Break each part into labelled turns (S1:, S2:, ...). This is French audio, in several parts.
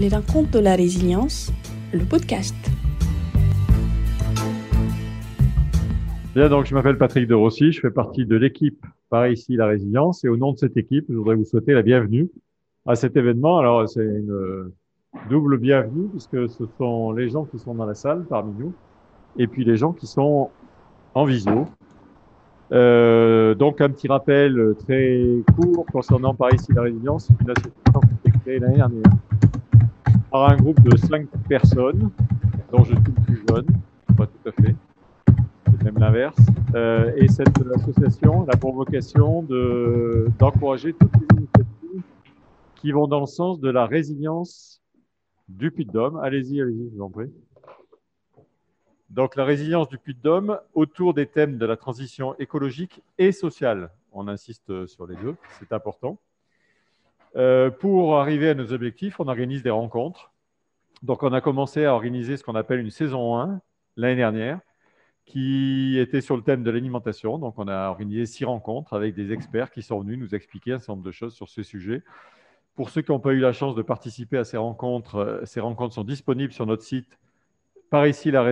S1: Les rencontres de la résilience, le podcast.
S2: Bien, donc je m'appelle Patrick de Rossi, je fais partie de l'équipe par ici la résilience et au nom de cette équipe, je voudrais vous souhaiter la bienvenue à cet événement. Alors c'est une double bienvenue puisque ce sont les gens qui sont dans la salle parmi nous et puis les gens qui sont en visio. Euh, donc un petit rappel très court concernant par ici la résilience, une association qui a été créée l'année dernière par un groupe de cinq personnes, dont je suis le plus jeune, pas tout à fait, c'est même l'inverse. Euh, et cette association a pour vocation de, d'encourager toutes les initiatives qui vont dans le sens de la résilience du Puy-de-Dôme. Allez-y, allez-y, je vous en prie. Donc la résilience du Puy-de-Dôme autour des thèmes de la transition écologique et sociale. On insiste sur les deux, c'est important. Euh, pour arriver à nos objectifs, on organise des rencontres. Donc on a commencé à organiser ce qu'on appelle une saison 1 l'année dernière, qui était sur le thème de l'alimentation. Donc on a organisé six rencontres avec des experts qui sont venus nous expliquer un certain nombre de choses sur ce sujet. Pour ceux qui n'ont pas eu la chance de participer à ces rencontres, euh, ces rencontres sont disponibles sur notre site par ici la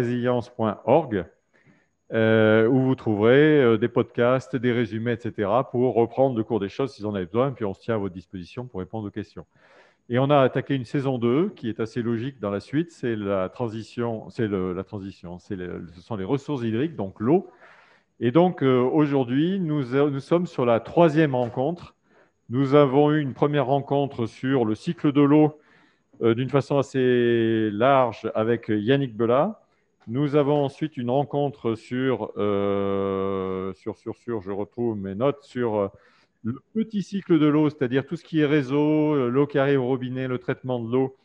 S2: euh, où vous trouverez euh, des podcasts, des résumés, etc., pour reprendre le cours des choses si vous en avez besoin, puis on se tient à votre disposition pour répondre aux questions. Et on a attaqué une saison 2 qui est assez logique dans la suite, c'est la transition, c'est la transition, ce sont les ressources hydriques, donc l'eau. Et donc euh, aujourd'hui, nous, sommes sur la troisième rencontre. Nous avons eu une première rencontre sur le cycle de l'eau d'une façon assez large avec Yannick Bella. Nous avons ensuite une rencontre sur, euh, sur, sur, sur, je retrouve mes notes, sur euh, le petit cycle de l'eau, c'est-à-dire tout ce qui est réseau, l'eau qui arrive au robinet, le traitement de l'eau,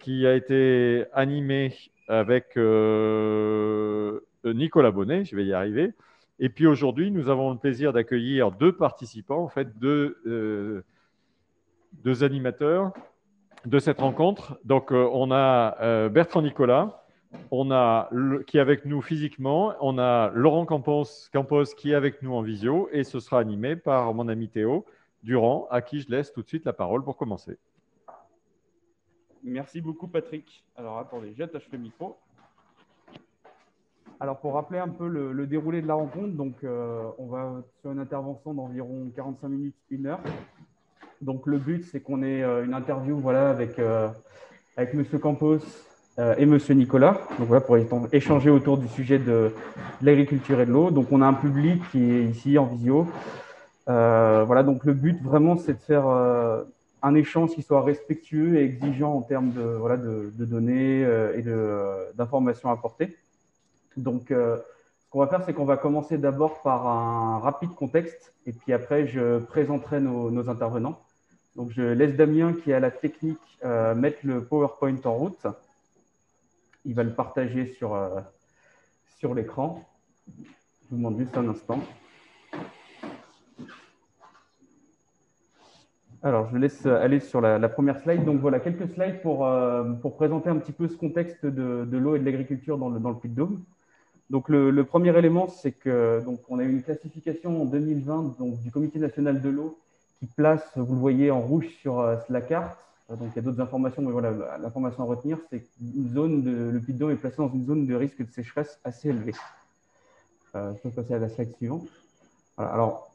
S2: qui a été animé avec Nicolas Bonnet, je vais y arriver. Et puis aujourd'hui, nous avons le plaisir d'accueillir deux participants, en fait, deux, deux animateurs de cette rencontre. Donc, euh, on a euh, Bertrand Nicolas, on a qui est avec nous physiquement, on a Laurent Campos, qui est avec nous en visio, et ce sera animé par mon ami Théo Durand, à qui je laisse tout de suite la parole pour commencer.
S3: Merci beaucoup, Patrick. Alors, attendez, j'attache le micro. Alors, pour rappeler un peu le, déroulé de la rencontre, donc, euh, on va sur une intervention d'environ 45 minutes, une heure. Donc le but, c'est qu'on ait euh, une interview voilà, avec, euh, avec M. Campos euh, et M. Nicolas, donc voilà, pour échanger autour du sujet de, l'agriculture et de l'eau. Donc on a un public qui est ici en visio. voilà, donc le but vraiment, c'est de faire un échange qui soit respectueux et exigeant en termes de, voilà, de, données et d'informations apportées. Donc, ce qu'on va faire, c'est qu'on va commencer d'abord par un rapide contexte et puis après, je présenterai nos, nos intervenants. Donc, je laisse Damien, qui a la technique, euh, mettre le PowerPoint en route. Il va le partager sur, euh, sur l'écran. Je vous demande juste un instant. Alors, je laisse aller sur la, première slide. Donc, voilà quelques slides pour, euh, pour présenter un petit peu ce contexte de, de l'eau et de l'agriculture dans le, dans le Puy-de-Dôme. Donc, le, premier élément, c'est que donc, on a eu une classification en 2020 donc, du Comité national de l'eau qui place, vous le voyez en rouge sur euh, la carte. Euh, donc il y a d'autres informations, mais voilà, l'information à retenir, c'est qu'une zone le puy de est placé dans une zone de risque de sécheresse assez élevée. Euh, je peux passer à la slide suivante. alors,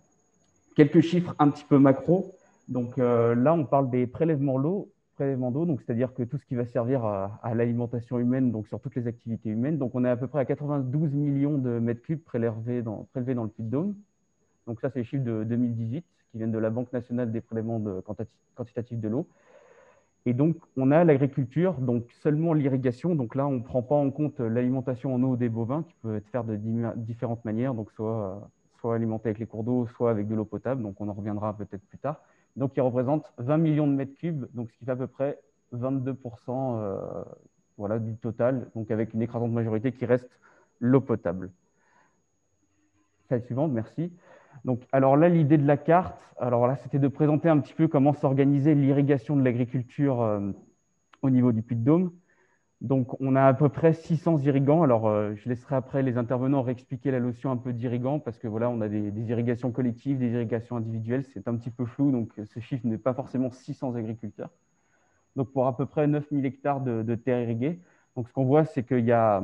S3: quelques chiffres un petit peu macro. Donc là, on parle des prélèvements d'eau, donc c'est-à-dire que tout ce qui va servir à, l'alimentation humaine, donc sur toutes les activités humaines. Donc on est à peu près à 92 millions de mètres cubes prélevés dans, le puy de Donc ça, c'est les chiffres de 2018 qui viennent de la Banque nationale des prélèvements quantitatifs de l'eau. Et donc, on a l'agriculture, donc seulement l'irrigation. Donc là, on ne prend pas en compte l'alimentation en eau des bovins, qui peut être faite de différentes manières, donc soit, soit alimenté avec les cours d'eau, soit avec de l'eau potable. Donc, on en reviendra peut-être plus tard. Donc, il représente 20 millions de mètres cubes, donc ce qui fait à peu près 22% euh, voilà, du total, donc avec une écrasante majorité qui reste l'eau potable. Slide suivante, merci. Donc, alors là, l'idée de la carte, alors là, c'était de présenter un petit peu comment s'organisait l'irrigation de l'agriculture euh, au niveau du Puy-de-Dôme. Donc, on a à peu près 600 irrigants. Alors, euh, je laisserai après les intervenants réexpliquer la notion un peu d'irrigant parce que voilà, on a des, irrigations collectives, des irrigations individuelles. C'est un petit peu flou, donc ce chiffre n'est pas forcément 600 agriculteurs. donc pour à peu près 9000 hectares de, de terres irriguées. Donc ce qu'on voit, c'est qu'il y a,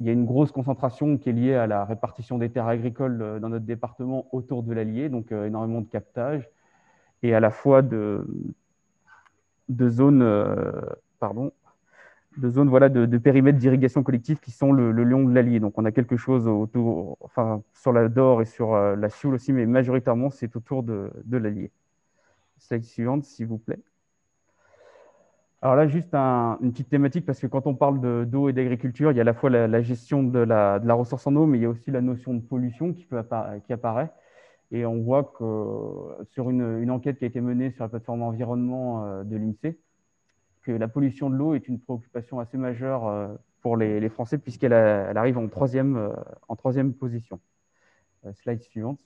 S3: il y a une grosse concentration qui est liée à la répartition des terres agricoles euh, dans notre département autour de l'Allier, donc euh, énormément de captage, et à la fois de, zones, euh, pardon, de zones voilà, de, périmètres d'irrigation collective qui sont le, le long de l'Allier. Donc on a quelque chose autour, enfin, sur la Dor et sur la Sioule aussi, mais majoritairement c'est autour de, de l'Allier. Slide suivante, s'il vous plaît. Alors là, juste une petite thématique, parce que quand on parle d'eau et d'agriculture, il y a à la fois la, gestion de la, ressource en eau, mais il y a aussi la notion de pollution qui, peut qui apparaît. Et on voit que sur une, enquête qui a été menée sur la plateforme environnement euh, de l'INSEE, que la pollution de l'eau est une préoccupation assez majeure euh, pour les, Français, puisqu'elle arrive en troisième, euh, en troisième position. Slide suivante.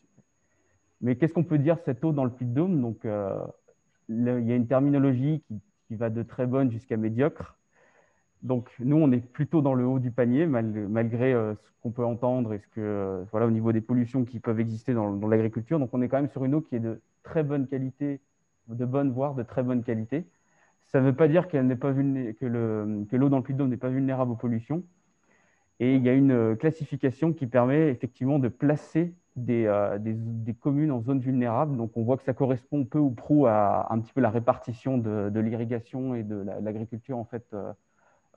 S3: Mais qu'est-ce qu'on peut dire cette eau dans le Puy-de-Dôme? Donc, il y a une terminologie qui qui va de très bonne jusqu'à médiocre. Donc nous, on est plutôt dans le haut du panier, malgré euh, ce qu'on peut entendre et ce que, euh, voilà, au niveau des pollutions qui peuvent exister dans, l'agriculture. Donc on est quand même sur une eau qui est de très bonne qualité, de bonne, voire de très bonne qualité. Ça ne veut pas dire qu'elle pas que l'eau dans le d'eau n'est pas vulnérable aux pollutions. Et il y a une euh, classification qui permet effectivement de placer euh, des, des, communes en zone vulnérable. Donc, on voit que ça correspond peu ou prou à un petit peu la répartition de, l'irrigation et de l'agriculture, en fait, euh,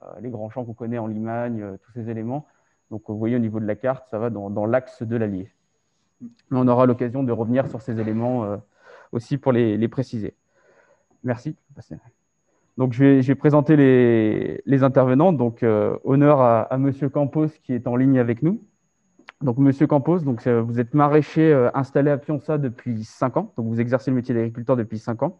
S3: euh, les grands champs qu'on connaît en Limagne, tous ces éléments. Donc, vous voyez au niveau de la carte, ça va dans, l'axe de l'Allier. Mais on aura l'occasion de revenir sur ces éléments aussi pour les, préciser. Merci. Donc, je vais, je vais présenter les, les, intervenants. Donc, honneur à, à Monsieur Campos qui est en ligne avec nous. Donc, Monsieur Campos, donc, euh, vous êtes maraîcher euh, installé à Pionça depuis 5 ans. Donc, vous exercez le métier d'agriculteur depuis 5 ans.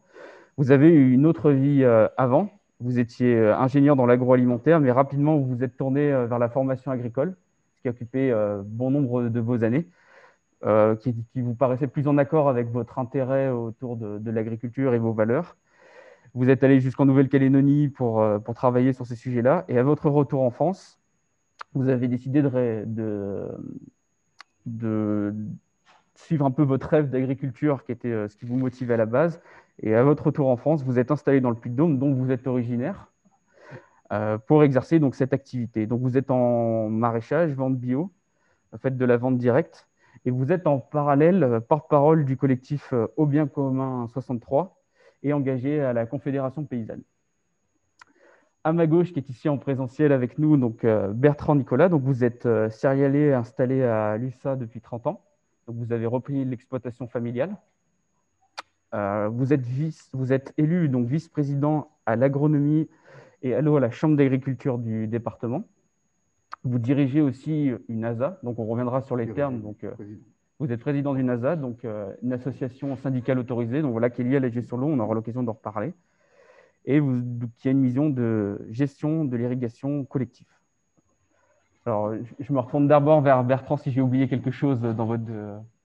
S3: Vous avez eu une autre vie euh, avant. Vous étiez ingénieur dans l'agroalimentaire, mais rapidement, vous vous êtes tourné vers la formation agricole, ce qui a occupé bon nombre de vos années, qui, vous paraissait plus en accord avec votre intérêt autour de, l'agriculture et vos valeurs. Vous êtes allé jusqu'en Nouvelle-Calédonie pour, pour travailler sur ces sujets-là. Et à votre retour en France, vous avez décidé de, suivre un peu votre rêve d'agriculture qui était euh, ce qui vous motivait à la base. Et à votre retour en France, vous êtes installé dans le Puy-de-Dôme, dont vous êtes originaire, euh, pour exercer donc cette activité. Donc vous êtes en maraîchage, vente bio, faites de la vente directe, et vous êtes en parallèle euh, porte-parole du collectif Au Bien Commun 63 et engagé à la Confédération paysanne à ma gauche, qui est ici en présentiel avec nous, donc euh, Bertrand Nicolas. Donc vous êtes euh, céréalier installé à l'USA depuis 30 ans. Donc vous avez repris l'exploitation familiale. Euh, vous êtes vice, vous êtes élu donc vice-président à l'agronomie et à la chambre d'agriculture du département. Vous dirigez aussi une ASA, donc on reviendra sur les termes. Donc vous êtes président d'une ASA, donc une association syndicale autorisée, donc voilà qui est liée à la gestion de l'eau. On aura l'occasion d'en reparler et qui a une vision de gestion de l'irrigation collective. Alors, je me retourne d'abord vers Bertrand si j'ai oublié quelque chose dans votre,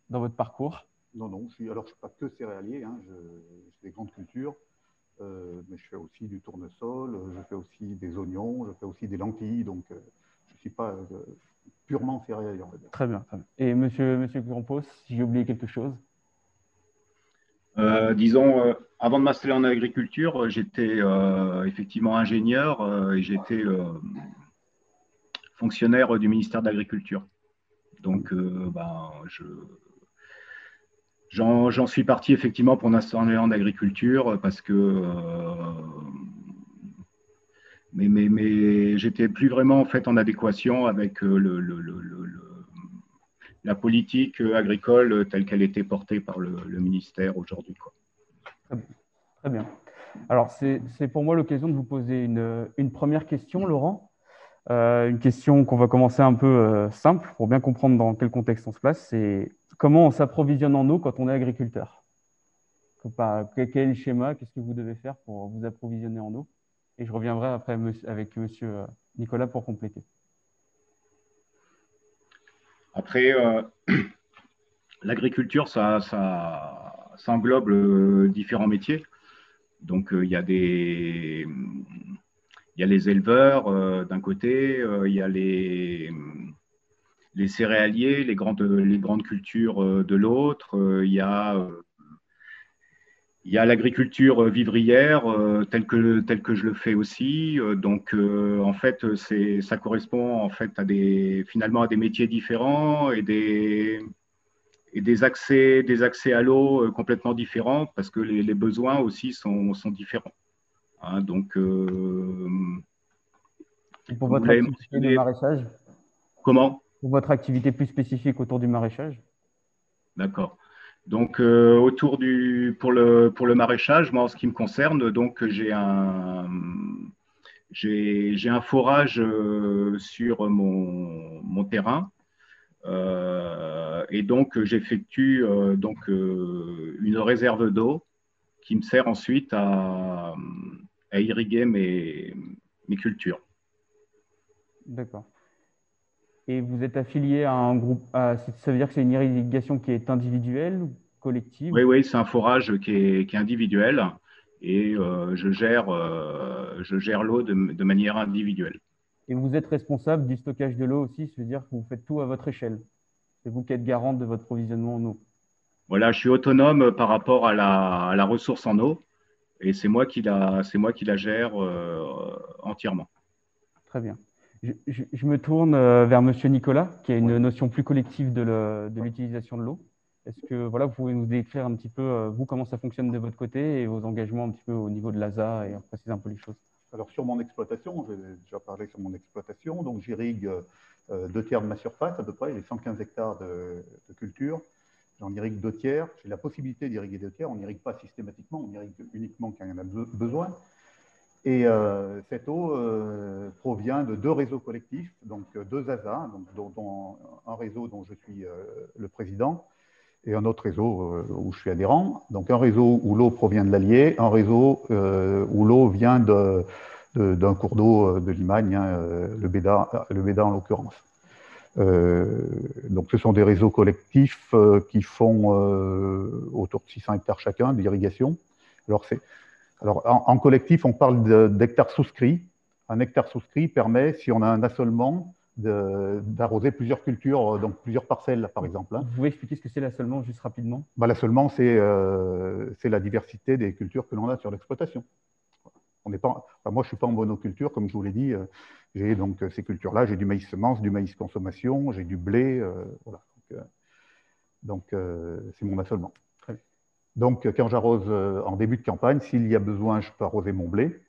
S3: dans votre parcours.
S4: Non, non, je suis, alors je ne suis pas que céréalier, hein, je, fais des grandes cultures, euh, mais je fais aussi du tournesol, je fais aussi des oignons, je fais aussi des lentilles, donc euh, je ne suis pas euh, purement céréalier.
S3: Très bien, très bien. Et monsieur, monsieur si j'ai oublié quelque chose?
S5: euh, disons, euh, avant de m'installer en agriculture, euh, j'étais effectivement ingénieur et j'étais fonctionnaire du ministère de l'Agriculture. Donc, ben, j'en, suis parti effectivement pour m'installer en agriculture parce que mais, mais, mais j'étais plus vraiment en fait en adéquation avec le, la politique euh, agricole euh, telle qu'elle était portée par le, ministère aujourd'hui.
S3: Très bien. Alors, c'est pour moi l'occasion de vous poser une, première question, Laurent. Euh, une question qu'on va commencer un peu simple pour bien comprendre dans quel contexte on se place. C'est comment on s'approvisionne en eau quand on est agriculteur? Quel le schéma? Qu'est-ce que vous devez faire pour vous approvisionner en eau? Et je reviendrai après avec monsieur Nicolas pour compléter.
S5: Après, euh, l'agriculture, ça, ça, englobe euh, différents métiers. Donc, euh, il y a des. Il y a les éleveurs d'un côté, il y a les, les céréaliers, les grandes, les grandes cultures de l'autre, il y a il y a l'agriculture vivrière telle, que, telle que je le fais aussi. donc, en fait, ça correspond en fait à des, finalement à des métiers différents et des, et des accès, des accès à l'eau complètement différents parce que les, besoins aussi sont, sont différents. Hein, donc,
S3: pour votre activité de maraîchage?
S5: Comment?
S3: Pour votre activité plus spécifique autour du maraîchage?
S5: D'accord. Donc, euh, autour du, pour, le, pour le maraîchage, moi, en ce qui me concerne, j'ai un, un forage euh, sur mon, mon terrain. Euh, et donc, j'effectue donc, une réserve d'eau qui me sert ensuite à, à irriguer mes, mes cultures.
S3: D'accord. Et vous êtes affilié à un groupe, ça veut dire que c'est une irrigation qui est individuelle ou collective?
S5: Oui, oui, c'est un forage qui est, individuel et euh, je gère, euh, gère l'eau de, manière individuelle.
S3: Et vous êtes responsable du stockage de l'eau aussi, ça veut dire que vous faites tout à votre échelle. C'est vous qui êtes garante de votre provisionnement en eau.
S5: Voilà, je suis autonome par rapport à la, ressource en eau et c'est moi qui la, moi qui la gère euh, entièrement.
S3: Très bien. Je, me tourne euh, vers Monsieur Nicolas, qui a une notion plus collective de l'utilisation de l'eau. Est-ce que voilà, vous pouvez nous décrire un petit peu, euh, vous, comment ça fonctionne de votre côté et vos engagements un petit peu au niveau de l'ASA et préciser un peu les choses?
S4: Alors, sur mon exploitation, j'ai déjà parlé sur mon exploitation. Donc, j'irrigue euh, deux tiers de ma surface, à peu près, les 115 hectares de, de culture. J'en irrigue deux tiers. J'ai la possibilité d'irriguer deux tiers. On n'irrigue pas systématiquement, on irrigue uniquement quand il y en a besoin. Et euh, cette eau euh, provient de deux réseaux collectifs, donc euh, deux ASA, donc, dont, un réseau dont je suis le président et un autre réseau où je suis adhérent. Donc un réseau où l'eau provient de l'Allier, un réseau où l'eau vient d'un cours d'eau de Limagne, hein, le, Béda, le Béda en l'occurrence. donc ce sont des réseaux collectifs qui font autour de 600 hectares chacun d'irrigation. Alors c'est alors, en, collectif, on parle d'hectares souscrits. Un hectare souscrit permet, si on a un assolement, d'arroser plusieurs cultures, donc plusieurs parcelles, par exemple. Hein.
S3: Vous pouvez expliquer ce que c'est l'assolement, juste rapidement?
S4: Bah, L'assolement, euh, c'est la diversité des cultures que l'on a sur l'exploitation. On pas, moi, je ne suis pas en monoculture, comme je vous l'ai dit. Euh, j'ai donc ces cultures-là. J'ai du maïs semence, du maïs consommation, j'ai du blé. Euh, voilà. Donc, c'est mon assolement. Donc, quand j'arrose euh, en début de campagne, s'il y a besoin, je peux arroser mon blé.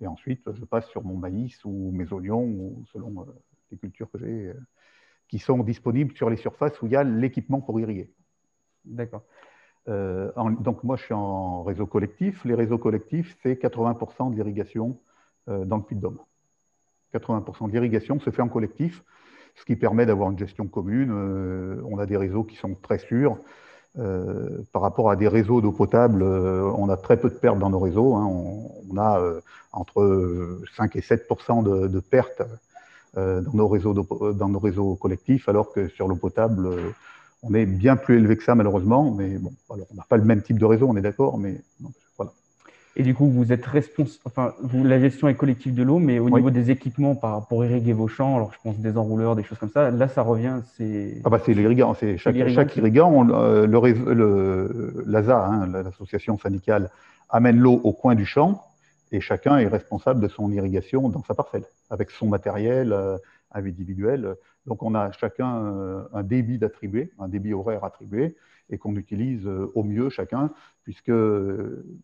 S4: Et ensuite, je passe sur mon maïs ou mes oignons, ou selon euh, les cultures que j'ai, euh, qui sont disponibles sur les surfaces où il y a l'équipement pour irriguer.
S3: D'accord.
S4: donc, moi, je suis en réseau collectif. Les réseaux collectifs, c'est 80% de l'irrigation dans le Puy-de-Dôme. 80% de l'irrigation se fait en collectif, ce qui permet d'avoir une gestion commune. on a des réseaux qui sont très sûrs. Euh, par rapport à des réseaux d'eau potable, euh, on a très peu de pertes dans nos réseaux. Hein. On, a euh, entre 5 et 7 de, de, pertes dans, nos réseaux dans nos réseaux collectifs, alors que sur l'eau potable, on est bien plus élevé que ça, malheureusement. Mais bon, alors, on n'a pas le même type de réseau, on est d'accord, mais.
S3: Et du coup, vous êtes responsable, enfin, vous, la gestion est collective de l'eau, mais au niveau des équipements pour irriguer vos champs, alors je pense des enrouleurs, des choses comme ça, là, ça revient, c'est.
S4: Ah bah c'est l'irrigant, c'est chaque, chaque irrigant, euh, le, le, l'ASA, hein, l'association syndicale, amène l'eau au coin du champ et chacun est responsable de son irrigation dans sa parcelle, avec son matériel euh, individuel. Donc on a chacun euh, un débit d'attribuer, un débit horaire attribué, et qu'on utilise euh, au mieux chacun, puisque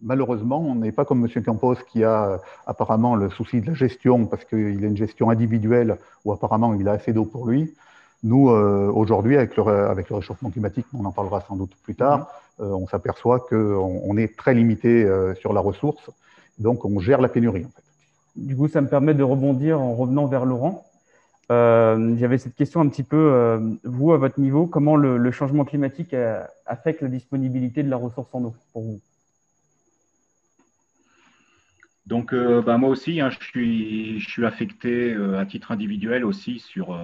S4: malheureusement, on n'est pas comme M. Campos qui a apparemment le souci de la gestion, parce qu'il a une gestion individuelle où apparemment il a assez d'eau pour lui. Nous, euh, aujourd'hui, avec le, avec le réchauffement climatique, on en parlera sans doute plus tard, mm-hmm. euh, on s'aperçoit qu'on on est très limité sur la ressource, donc on gère la pénurie. En fait.
S3: Du coup, ça me permet de rebondir en revenant vers Laurent. Euh, J'avais cette question un petit peu, euh, vous, à votre niveau, comment le, changement climatique affecte la disponibilité de la ressource en eau pour vous?
S5: Donc, euh, bah, moi aussi, hein, je, suis, je, suis, affecté à titre individuel aussi sur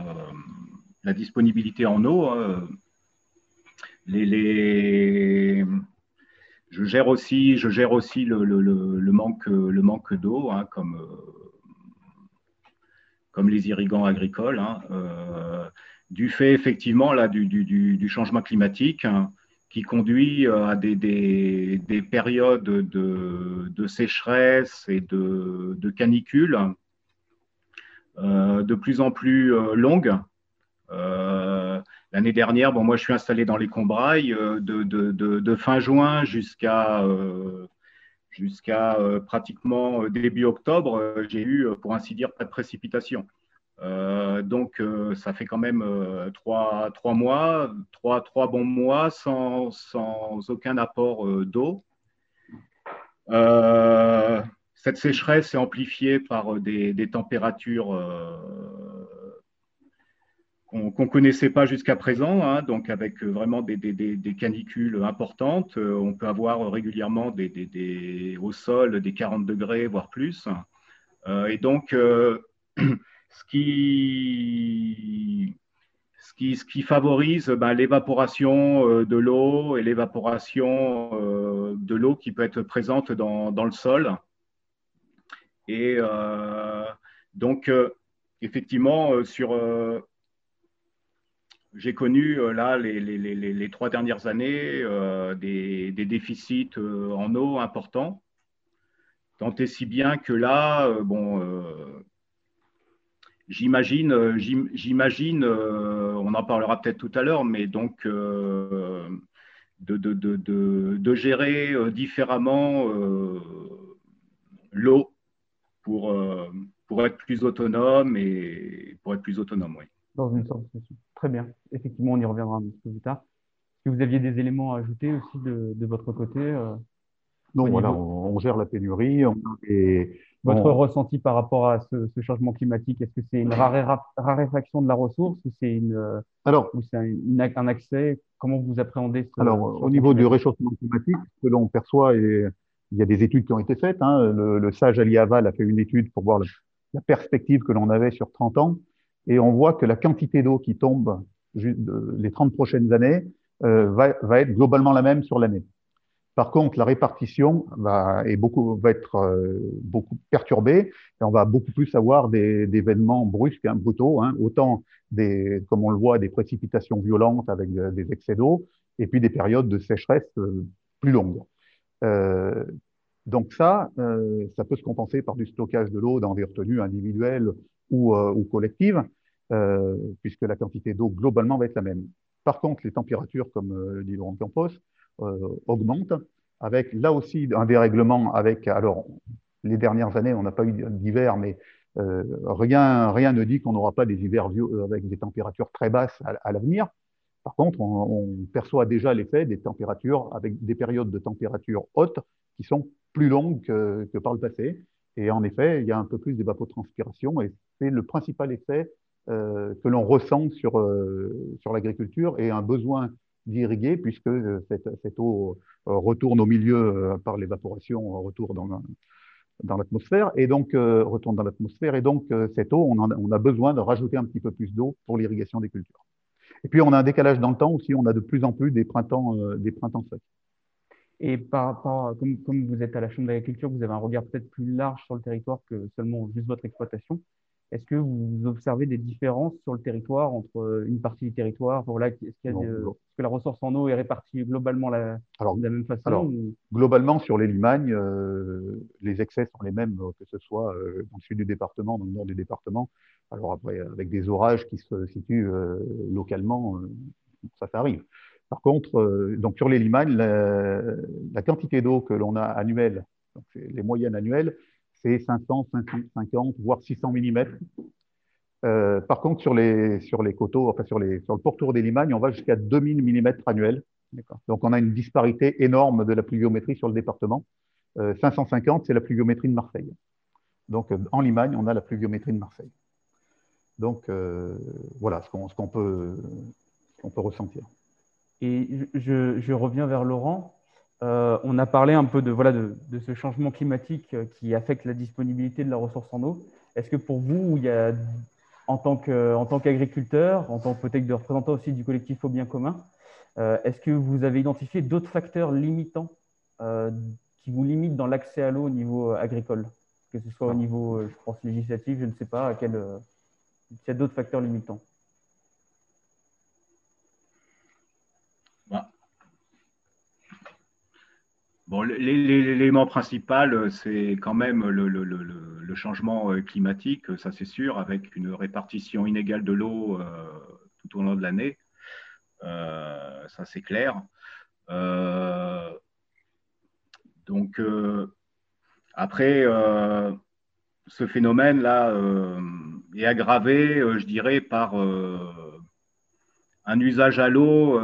S5: la disponibilité en eau. Hein. Je gère aussi, je gère aussi le manque d'eau, hein, comme comme les irrigants agricoles, hein, euh, du fait effectivement là, du, changement climatique. Hein, qui conduit à des, des, périodes de, sécheresse et de, de canicule de plus en plus longues. L'année dernière, bon, moi je suis installé dans les Combrailles de, fin juin jusqu'à jusqu'à euh, pratiquement euh, début octobre, euh, j'ai eu, pour ainsi dire, pas de précipitation. donc, ça fait quand même trois, trois, mois, trois, trois, bons mois sans, sans aucun apport d'eau. cette sécheresse est amplifiée par des, des températures qu'on ne connaissait pas jusqu'à présent, hein, donc avec euh, vraiment des, canicules importantes. Euh, on peut avoir régulièrement au sol des 40 degrés, voire plus. Euh, et donc, ce, qui, favorise ben, l'évaporation de l'eau et l'évaporation de l'eau qui peut être présente dans le sol. Et donc, effectivement, sur j'ai connu euh, là les, trois dernières années euh, des, déficits euh, en eau importants, tant et si bien que là, bon, j'imagine, j'imagine, on en parlera peut-être tout à l'heure, mais donc de, gérer différemment l'eau pour, pour être plus autonome et pour être plus autonome, oui.
S3: Dans une sorte Très bien. Effectivement, on y reviendra un petit peu plus tard. Est-ce que vous aviez des éléments à ajouter aussi de, de votre côté euh,
S4: Non, voilà, on, gère la pénurie.
S3: et votre ressenti par rapport à ce, ce changement climatique, est-ce que c'est une raréfaction de la ressource ou c'est une,
S4: alors,
S3: ou c'est un, un, accès? Comment vous appréhendez
S4: ce Alors, au niveau du réchauffement climatique, ce que l'on perçoit, et il y a des études qui ont été faites. Hein, le, le, SAGE Ali Aval a fait une étude pour voir la, la perspective que l'on avait sur 30 ans et on voit que la quantité d'eau qui tombe les 30 prochaines années euh, va, être globalement la même sur l'année. Par contre, la répartition va, est beaucoup, va être euh, beaucoup perturbée on va beaucoup plus avoir des, des événements brusques, hein, brutaux, hein, autant des, comme on le voit, des précipitations violentes avec des excès d'eau et puis des périodes de sécheresse euh, plus longues. Euh, donc ça, euh, ça peut se compenser par du stockage de l'eau dans des retenues individuelles ou, euh, ou collectives, euh, puisque la quantité d'eau globalement va être la même. Par contre, les températures, comme euh, dit Laurent Campos, augmentent, avec là aussi un dérèglement avec, alors, les dernières années, on n'a pas eu d'hiver, mais rien, rien ne dit qu'on n'aura pas des hivers avec des températures très basses à, l'avenir. Par contre, on, on perçoit déjà l'effet des températures avec des périodes de température hautes qui sont plus longues que, que, par le passé. Et en effet, il y a un peu plus d'évapotranspiration et c'est le principal effet euh, que l'on ressent sur, euh, sur l'agriculture et un besoin d'irriguer puisque euh, cette, cette, eau retourne au milieu par l'évaporation, retourne dans, dans l'atmosphère et donc retourne dans l'atmosphère et donc cette eau, on, a besoin de rajouter un petit peu plus d'eau pour l'irrigation des cultures. Et puis on a un décalage dans le temps aussi, on a de plus en plus des printemps, des printemps secs.
S3: Et par rapport, comme, comme vous êtes à la Chambre d'agriculture, vous avez un regard peut-être plus large sur le territoire que seulement juste votre exploitation. Est-ce que vous observez des différences sur le territoire entre une partie du territoire voilà, Est-ce que la ressource en eau est répartie globalement la,
S4: alors,
S3: de la même façon
S4: alors, Globalement, sur les Limagnes, euh, les excès sont les mêmes, que ce soit euh, dans le sud du département, dans le nord du département. Alors après, avec des orages qui se situent euh, localement, ça, ça arrive. Par contre, euh, donc sur les Limagnes, la, la quantité d'eau que l'on a annuelle, donc les moyennes annuelles, c'est 500, 550, voire 600 mm. Euh, par contre, sur les, sur les coteaux, enfin sur, les, sur le pourtour des Limagnes, on va jusqu'à 2000 mm annuels. Donc, on a une disparité énorme de la pluviométrie sur le département. Euh, 550, c'est la pluviométrie de Marseille. Donc, euh, en Limagne, on a la pluviométrie de Marseille. Donc, euh, voilà ce qu'on qu peut, qu peut ressentir.
S3: Et je, je, reviens vers Laurent. Euh, on a parlé un peu de, voilà, de, de, ce changement climatique euh, qui affecte la disponibilité de la ressource en eau. Est-ce que pour vous, il y a, en tant qu'agriculteur, en tant que peut-être de représentant aussi du collectif au bien commun, euh, est-ce que vous avez identifié d'autres facteurs limitants euh, qui vous limitent dans l'accès à l'eau au niveau agricole? Que ce soit au niveau, je pense, législatif, je ne sais pas, à quel, s'il y a d'autres facteurs limitants
S5: Bon, l'élément principal, c'est quand même le, changement climatique, ça c'est sûr, avec une répartition inégale de l'eau tout au long de l'année. ça c'est clair. donc, après, ce phénomène-là est aggravé, je dirais, par un usage à l'eau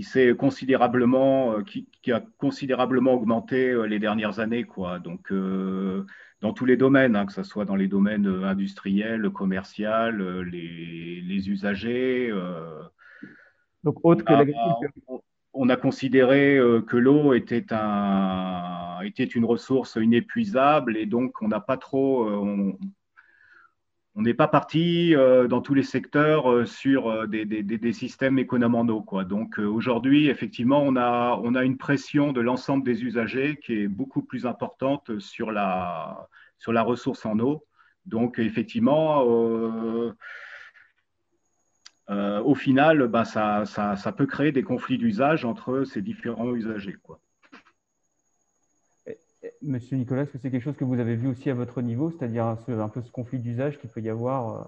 S5: qui s'est considérablement, euh, qui, a considérablement augmenté euh, les dernières années, quoi. Donc, euh, dans tous les domaines, hein, que ce soit dans les domaines industriels, commerciaux, les, les usagers.
S3: Donc, autre que l'agriculture.
S5: On a considéré que l'eau était, un, était une ressource inépuisable et donc on n'a pas trop, on n'est pas parti euh, dans tous les secteurs euh, sur euh, des, systèmes économes Quoi. Donc aujourd'hui, effectivement, on a, on a une pression de l'ensemble des usagers qui est beaucoup plus importante sur la, sur la ressource en eau. Donc effectivement, au final, ben, ça, ça, ça, peut créer des conflits d'usage entre ces différents usagers. Quoi.
S3: Monsieur Nicolas, est-ce que c'est quelque chose que vous avez vu aussi à votre niveau, c'est-à-dire un, peu ce conflit d'usage qu'il peut y avoir euh,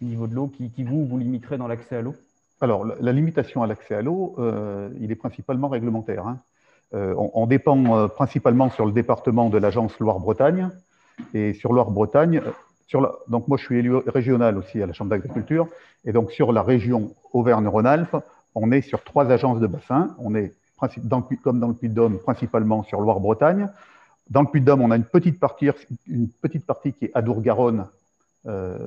S3: au niveau de l'eau, qui, vous, vous limiterait dans l'accès à l'eau?
S4: Alors, la, limitation à l'accès à l'eau, euh, il est principalement réglementaire. Hein. Euh, on, dépend principalement sur le département de l'agence Loire-Bretagne. Et sur Loire-Bretagne, donc moi je suis élu régional aussi à la Chambre d'agriculture. Et donc sur la région Auvergne-Rhône-Alpes, on est sur trois agences de bassin. On est comme dans le Puy-de-Dôme, principalement sur Loire-Bretagne. Dans le Puy-de-Dôme, on a une petite partie, une petite partie qui est Adour-Garonne, euh,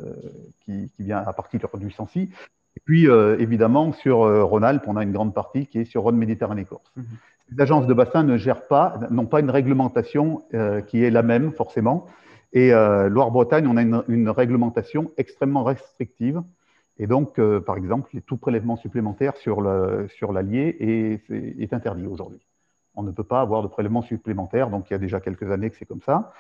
S4: qui, vient à partir du Sancy. Et puis, euh, évidemment, sur euh, Rhône-Alpes, on a une grande partie qui est sur Rhône-Méditerranée-Corse. Mhm. Les agences de bassin ne gèrent pas, n'ont pas une réglementation qui est la même, forcément. Et Loire-Bretagne, on a une, réglementation extrêmement restrictive. Et donc, par exemple, tout prélèvement supplémentaire sur l'Allier sur est, est interdit aujourd'hui on ne peut pas avoir de prélèvement supplémentaire. Donc, il y a déjà quelques années que c'est comme ça.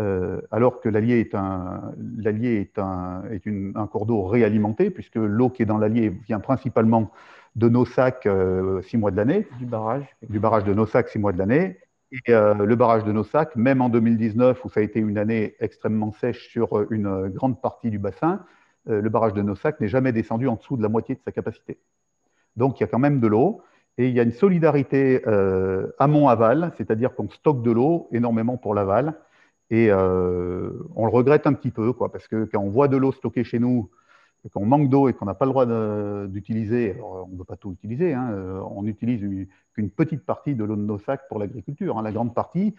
S4: Euh, alors que l'Allier est, un, est, un, est un cours d'eau réalimenté, puisque l'eau qui est dans l'Allier vient principalement de nos sacs euh, six mois de l'année.
S3: Du barrage.
S4: Du barrage de nos sacs six mois de l'année. Et euh, le barrage de nos sacs, même en 2019, où ça a été une année extrêmement sèche sur une grande partie du bassin, le barrage de nos sacs n'est jamais descendu en dessous de la moitié de sa capacité. Donc il y a quand même de l'eau. Et il y a une solidarité euh, amont-aval, c'est-à-dire qu'on stocke de l'eau énormément pour l'aval. Et euh, on le regrette un petit peu, quoi, parce que quand on voit de l'eau stockée chez nous, qu'on manque d'eau et qu'on n'a pas le droit d'utiliser, on ne peut pas tout utiliser, hein, euh, on utilise qu'une petite partie de l'eau de nos sacs pour l'agriculture. Hein. La grande partie,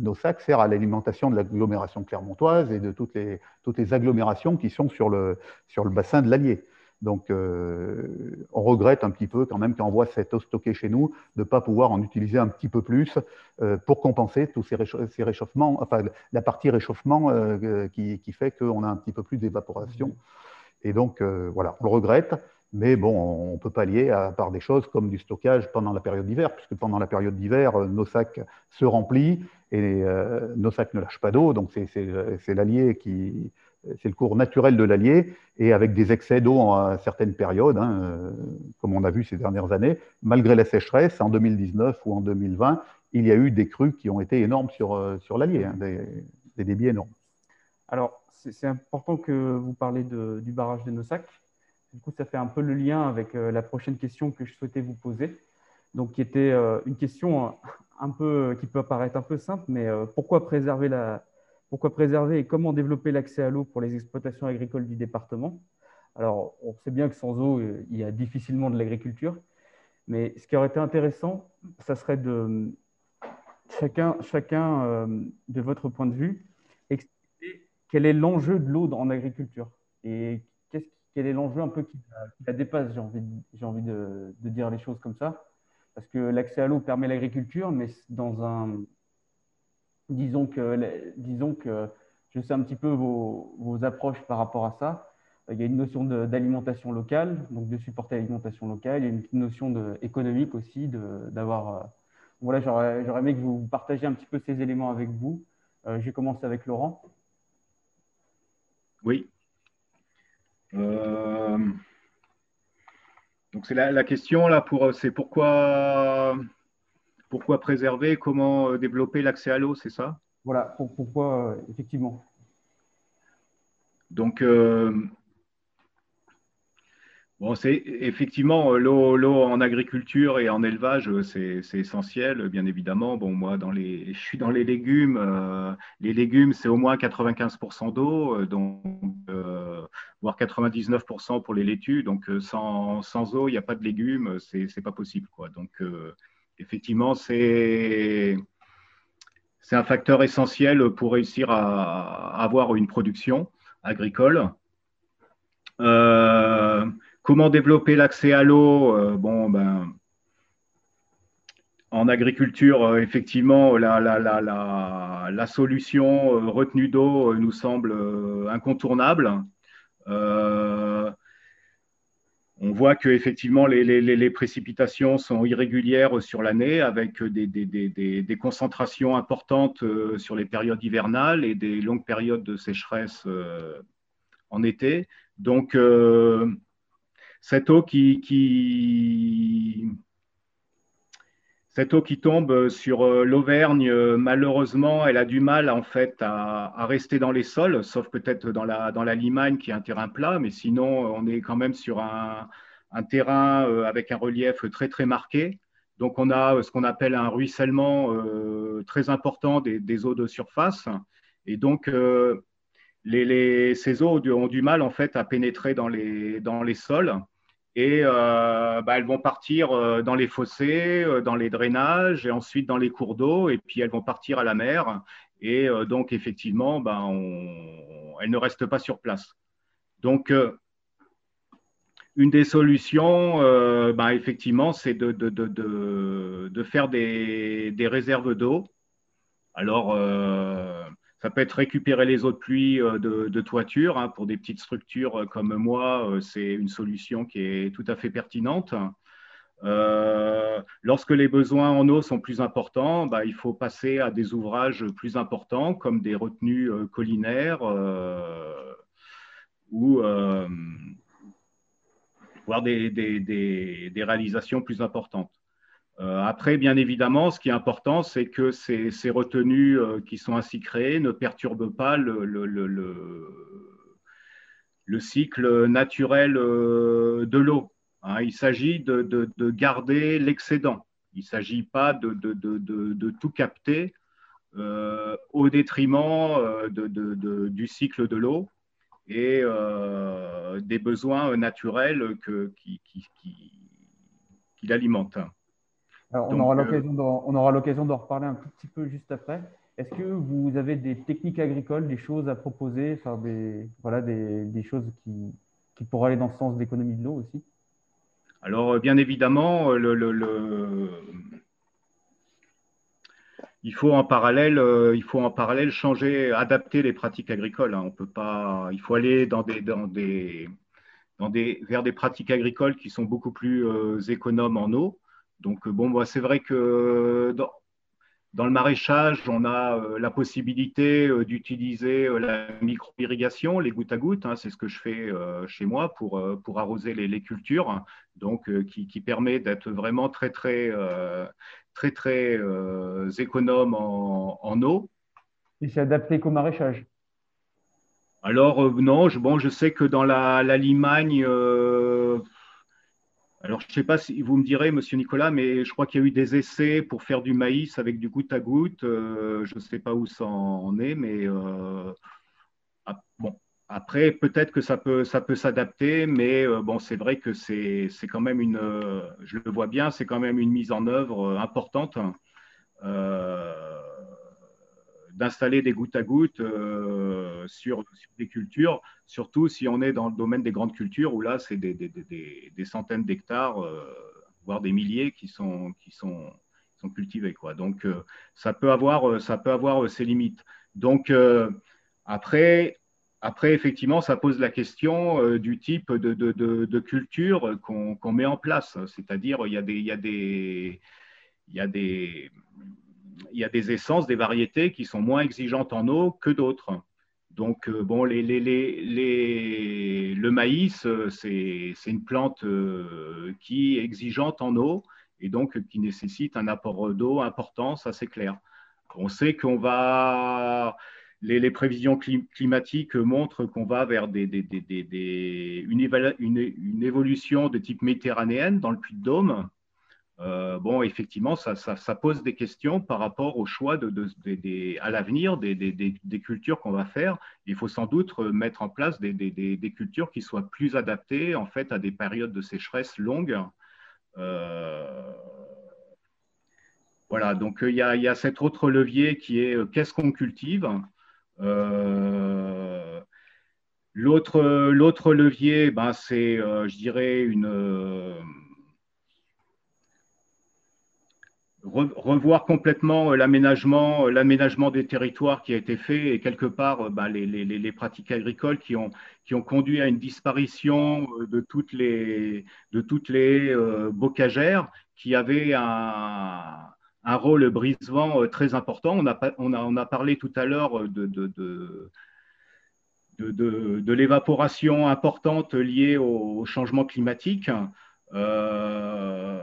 S4: nos sacs sert à l'alimentation de l'agglomération clermontoise et de toutes les, agglomérations qui sont sur le bassin de l'Allier. Donc, euh, on regrette un petit peu quand même quand on voit cette eau stockée chez nous de ne pas pouvoir en utiliser un petit peu plus euh, pour compenser tous ces, réchauffements, enfin la partie réchauffement euh, qui, fait qu'on a un petit peu plus d'évaporation. Et donc, voilà, on le regrette, mais bon, on peut pallier à part des choses comme du stockage pendant la période d'hiver, puisque pendant la période d'hiver, nos sacs se remplissent et nos sacs ne lâchent pas d'eau, donc c'est l'allier qui c'est le cours naturel de l'Allier, et avec des excès d'eau à certaines périodes, hein, euh, comme on a vu ces dernières années, malgré la sécheresse, en 2019 ou en 2020, il y a eu des crues qui ont été énormes sur, euh, sur l'Allier, hein, des, débits énormes.
S3: Alors, c'est important que vous parlez du barrage de Nossac. Du coup, ça fait un peu le lien avec euh, la prochaine question que je souhaitais vous poser. Donc, qui était une question un peu, qui peut apparaître un peu simple, mais pourquoi préserver la, pourquoi préserver et comment développer l'accès à l'eau pour les exploitations agricoles du département Alors, on sait bien que sans eau, euh, il y a difficilement de l'agriculture. Mais ce qui aurait été intéressant, ça serait de chacun, chacun euh, de votre point de vue, expliquer quel est l'enjeu de l'eau en agriculture et quel est l'enjeu un peu qui la, dépasse, j'ai envie, envie de, dire les choses comme ça. Parce que l'accès à l'eau permet l'agriculture, mais dans un, disons que, disons que je sais un petit peu vos, approches par rapport à ça. Il y a une notion d'alimentation locale, donc de supporter l'alimentation locale. Il y a une notion économique aussi, d'avoir. Euh, voilà, j'aurais aimé que vous partagiez un petit peu ces éléments avec vous. Euh, j'ai avec Laurent.
S5: Oui. Euh, donc c'est la, la, question là pour c'est pourquoi pourquoi préserver, comment développer l'accès à l'eau, c'est ça?
S3: Voilà, pourquoi, effectivement.
S5: Donc, Bon, c'est effectivement euh, l'eau, en agriculture et en élevage, euh, c'est, essentiel, bien évidemment. Bon, moi, dans les, je suis dans les légumes. Euh, les légumes, c'est au moins 95% d'eau, donc voire 99% pour les laitues. Donc, sans, sans eau, il n'y a pas de légumes, c'est, c'est pas possible, quoi. Donc, effectivement, c'est un facteur essentiel pour réussir à, avoir une production agricole. Euh, Comment développer l'accès à l'eau? Euh, Bon, ben, en agriculture, euh, effectivement, la, solution retenue d'eau nous semble incontournable. On voit que effectivement les, précipitations sont irrégulières sur l'année avec des, des, concentrations importantes sur les périodes hivernales et des longues périodes de sécheresse en été. Donc, cette eau qui, cette eau qui tombe sur euh, l'Auvergne, euh, malheureusement, elle a du mal en fait à, rester dans les sols, sauf peut-être dans la, dans la Limagne qui est un terrain plat, mais sinon on est quand même sur un, terrain euh, avec un relief très très marqué. Donc on a ce qu'on appelle un ruissellement très important des, eaux de surface. Et donc ces eaux ont du mal en fait à pénétrer dans les, dans les sols et euh, bah, elles vont partir euh, dans les fossés, euh, dans les drainages et ensuite dans les cours d'eau et puis elles vont partir à la mer et donc effectivement bah, elles ne restent pas sur place. Donc une des solutions, bah, effectivement, c'est de, faire des, des réserves d'eau. Alors, ça peut être récupérer les eaux de pluie euh, de, toiture. Hein, pour des petites structures euh, comme moi, euh, c'est une solution qui est tout à fait pertinente. lorsque les besoins en eau sont plus importants, bah, il faut passer à des ouvrages plus importants comme des retenues collinaires ou voire des, réalisations plus importantes. Euh, après, bien évidemment, ce qui est important, c'est que ces, retenues euh, qui sont ainsi créées ne perturbent pas le, cycle naturel euh, de l'eau. Hein. il s'agit de, garder l'excédent. Il ne s'agit pas de, tout capter au détriment du cycle de l'eau et des besoins naturels qui, qui l'alimentent
S3: on, aura euh, l'occasion d'en reparler un tout petit peu juste après. Est-ce que vous avez des techniques agricoles, des choses à proposer, enfin des, voilà, des, choses qui, qui, pourraient aller dans ce sens d'économie de l'eau aussi?
S5: Alors, euh, bien évidemment, euh, le, il, faut en parallèle, il faut en parallèle changer, adapter les pratiques agricoles. Hein. On peut pas, il faut aller dans des, dans des, dans des, vers des pratiques agricoles qui sont beaucoup plus économes en eau. Donc, euh, bon, c'est vrai que dans, le maraîchage, on a euh, la possibilité euh, d'utiliser la micro-irrigation, les gouttes à gouttes. Hein, c'est ce que je fais chez moi pour, pour arroser les, cultures, donc qui, permet d'être vraiment très, très, très, très économe en, eau.
S3: Et c'est adapté qu'au maraîchage?
S5: Alors non, je, bon, je sais que dans la, la Limagne, alors, je ne sais pas si vous me direz, Monsieur Nicolas, mais je crois qu'il y a eu des essais pour faire du maïs avec du goutte à goutte. Euh, je ne sais pas où ça en est, mais euh. Après, peut-être que ça peut, ça peut s'adapter, mais euh, bon, c'est vrai que c'est quand même une, je le vois bien, c'est quand même une mise en œuvre importante d'installer des gouttes à gouttes euh, sur, des cultures, surtout si on est dans le domaine des grandes cultures où là, c'est des, des, centaines d'hectares, euh, voire des milliers qui sont, qui sont, cultivés. Quoi. Donc, euh, ça, peut avoir, ça peut avoir ses limites. Donc, après, après, effectivement, ça pose la question du type de, de, de, culture qu'on met en place. C'est-à-dire, il y a des, y a des, il y a des y a des essences, des variétés qui sont moins exigeantes en eau que d'autres. Donc, euh, bon, les, le maïs, euh, c'est une plante euh, qui est exigeante en eau et donc qui nécessitent un apport d'eau important, ça c'est clair. On sait qu'on va, les, prévisions climatiques montrent qu'on va vers une, évolution de type méditerranéenne dans le Puy-de-Dôme. Euh, bon, effectivement, ça, pose des questions par rapport au choix de, à l'avenir des, cultures qu'on va faire. Il faut sans doute mettre en place des, cultures qui soient plus adaptées en fait à des périodes de sécheresse longues. Euh, voilà, donc il y, a, cet autre levier qui est euh, qu'est-ce qu'on cultive? L'autre levier, ben, c'est, je dirais, une revoir complètement l'aménagement, l'aménagement des territoires qui a été fait et quelque part ben, les, les, pratiques agricoles qui ont, qui ont conduit à une disparition de toutes les, de toutes les bocagères qui avaient un, un rôle brise-vent euh, très important. On a, on, a, on a, parlé tout à l'heure de, de, de, de l'évaporation importante liée au, changement climatique. Euh,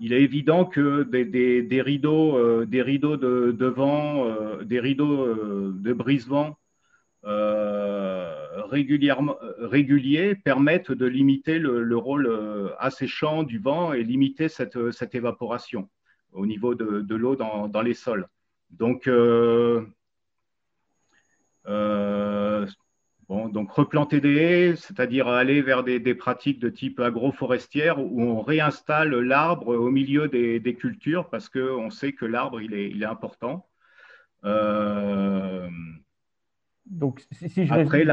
S5: il est évident que des, rideaux, euh, des rideaux de, vent, des rideaux de brise-vent réguliers permettent de limiter le, le, rôle asséchant du vent et limiter cette, évaporation au niveau de, l'eau dans, les sols. Donc, euh, euh, bon, donc replanter des haies, c'est-à-dire aller vers des, pratiques de type agroforestière où on réinstalle l'arbre au milieu des, cultures parce qu'on sait que l'arbre, il est, il est important. Euh, donc, si, je Après,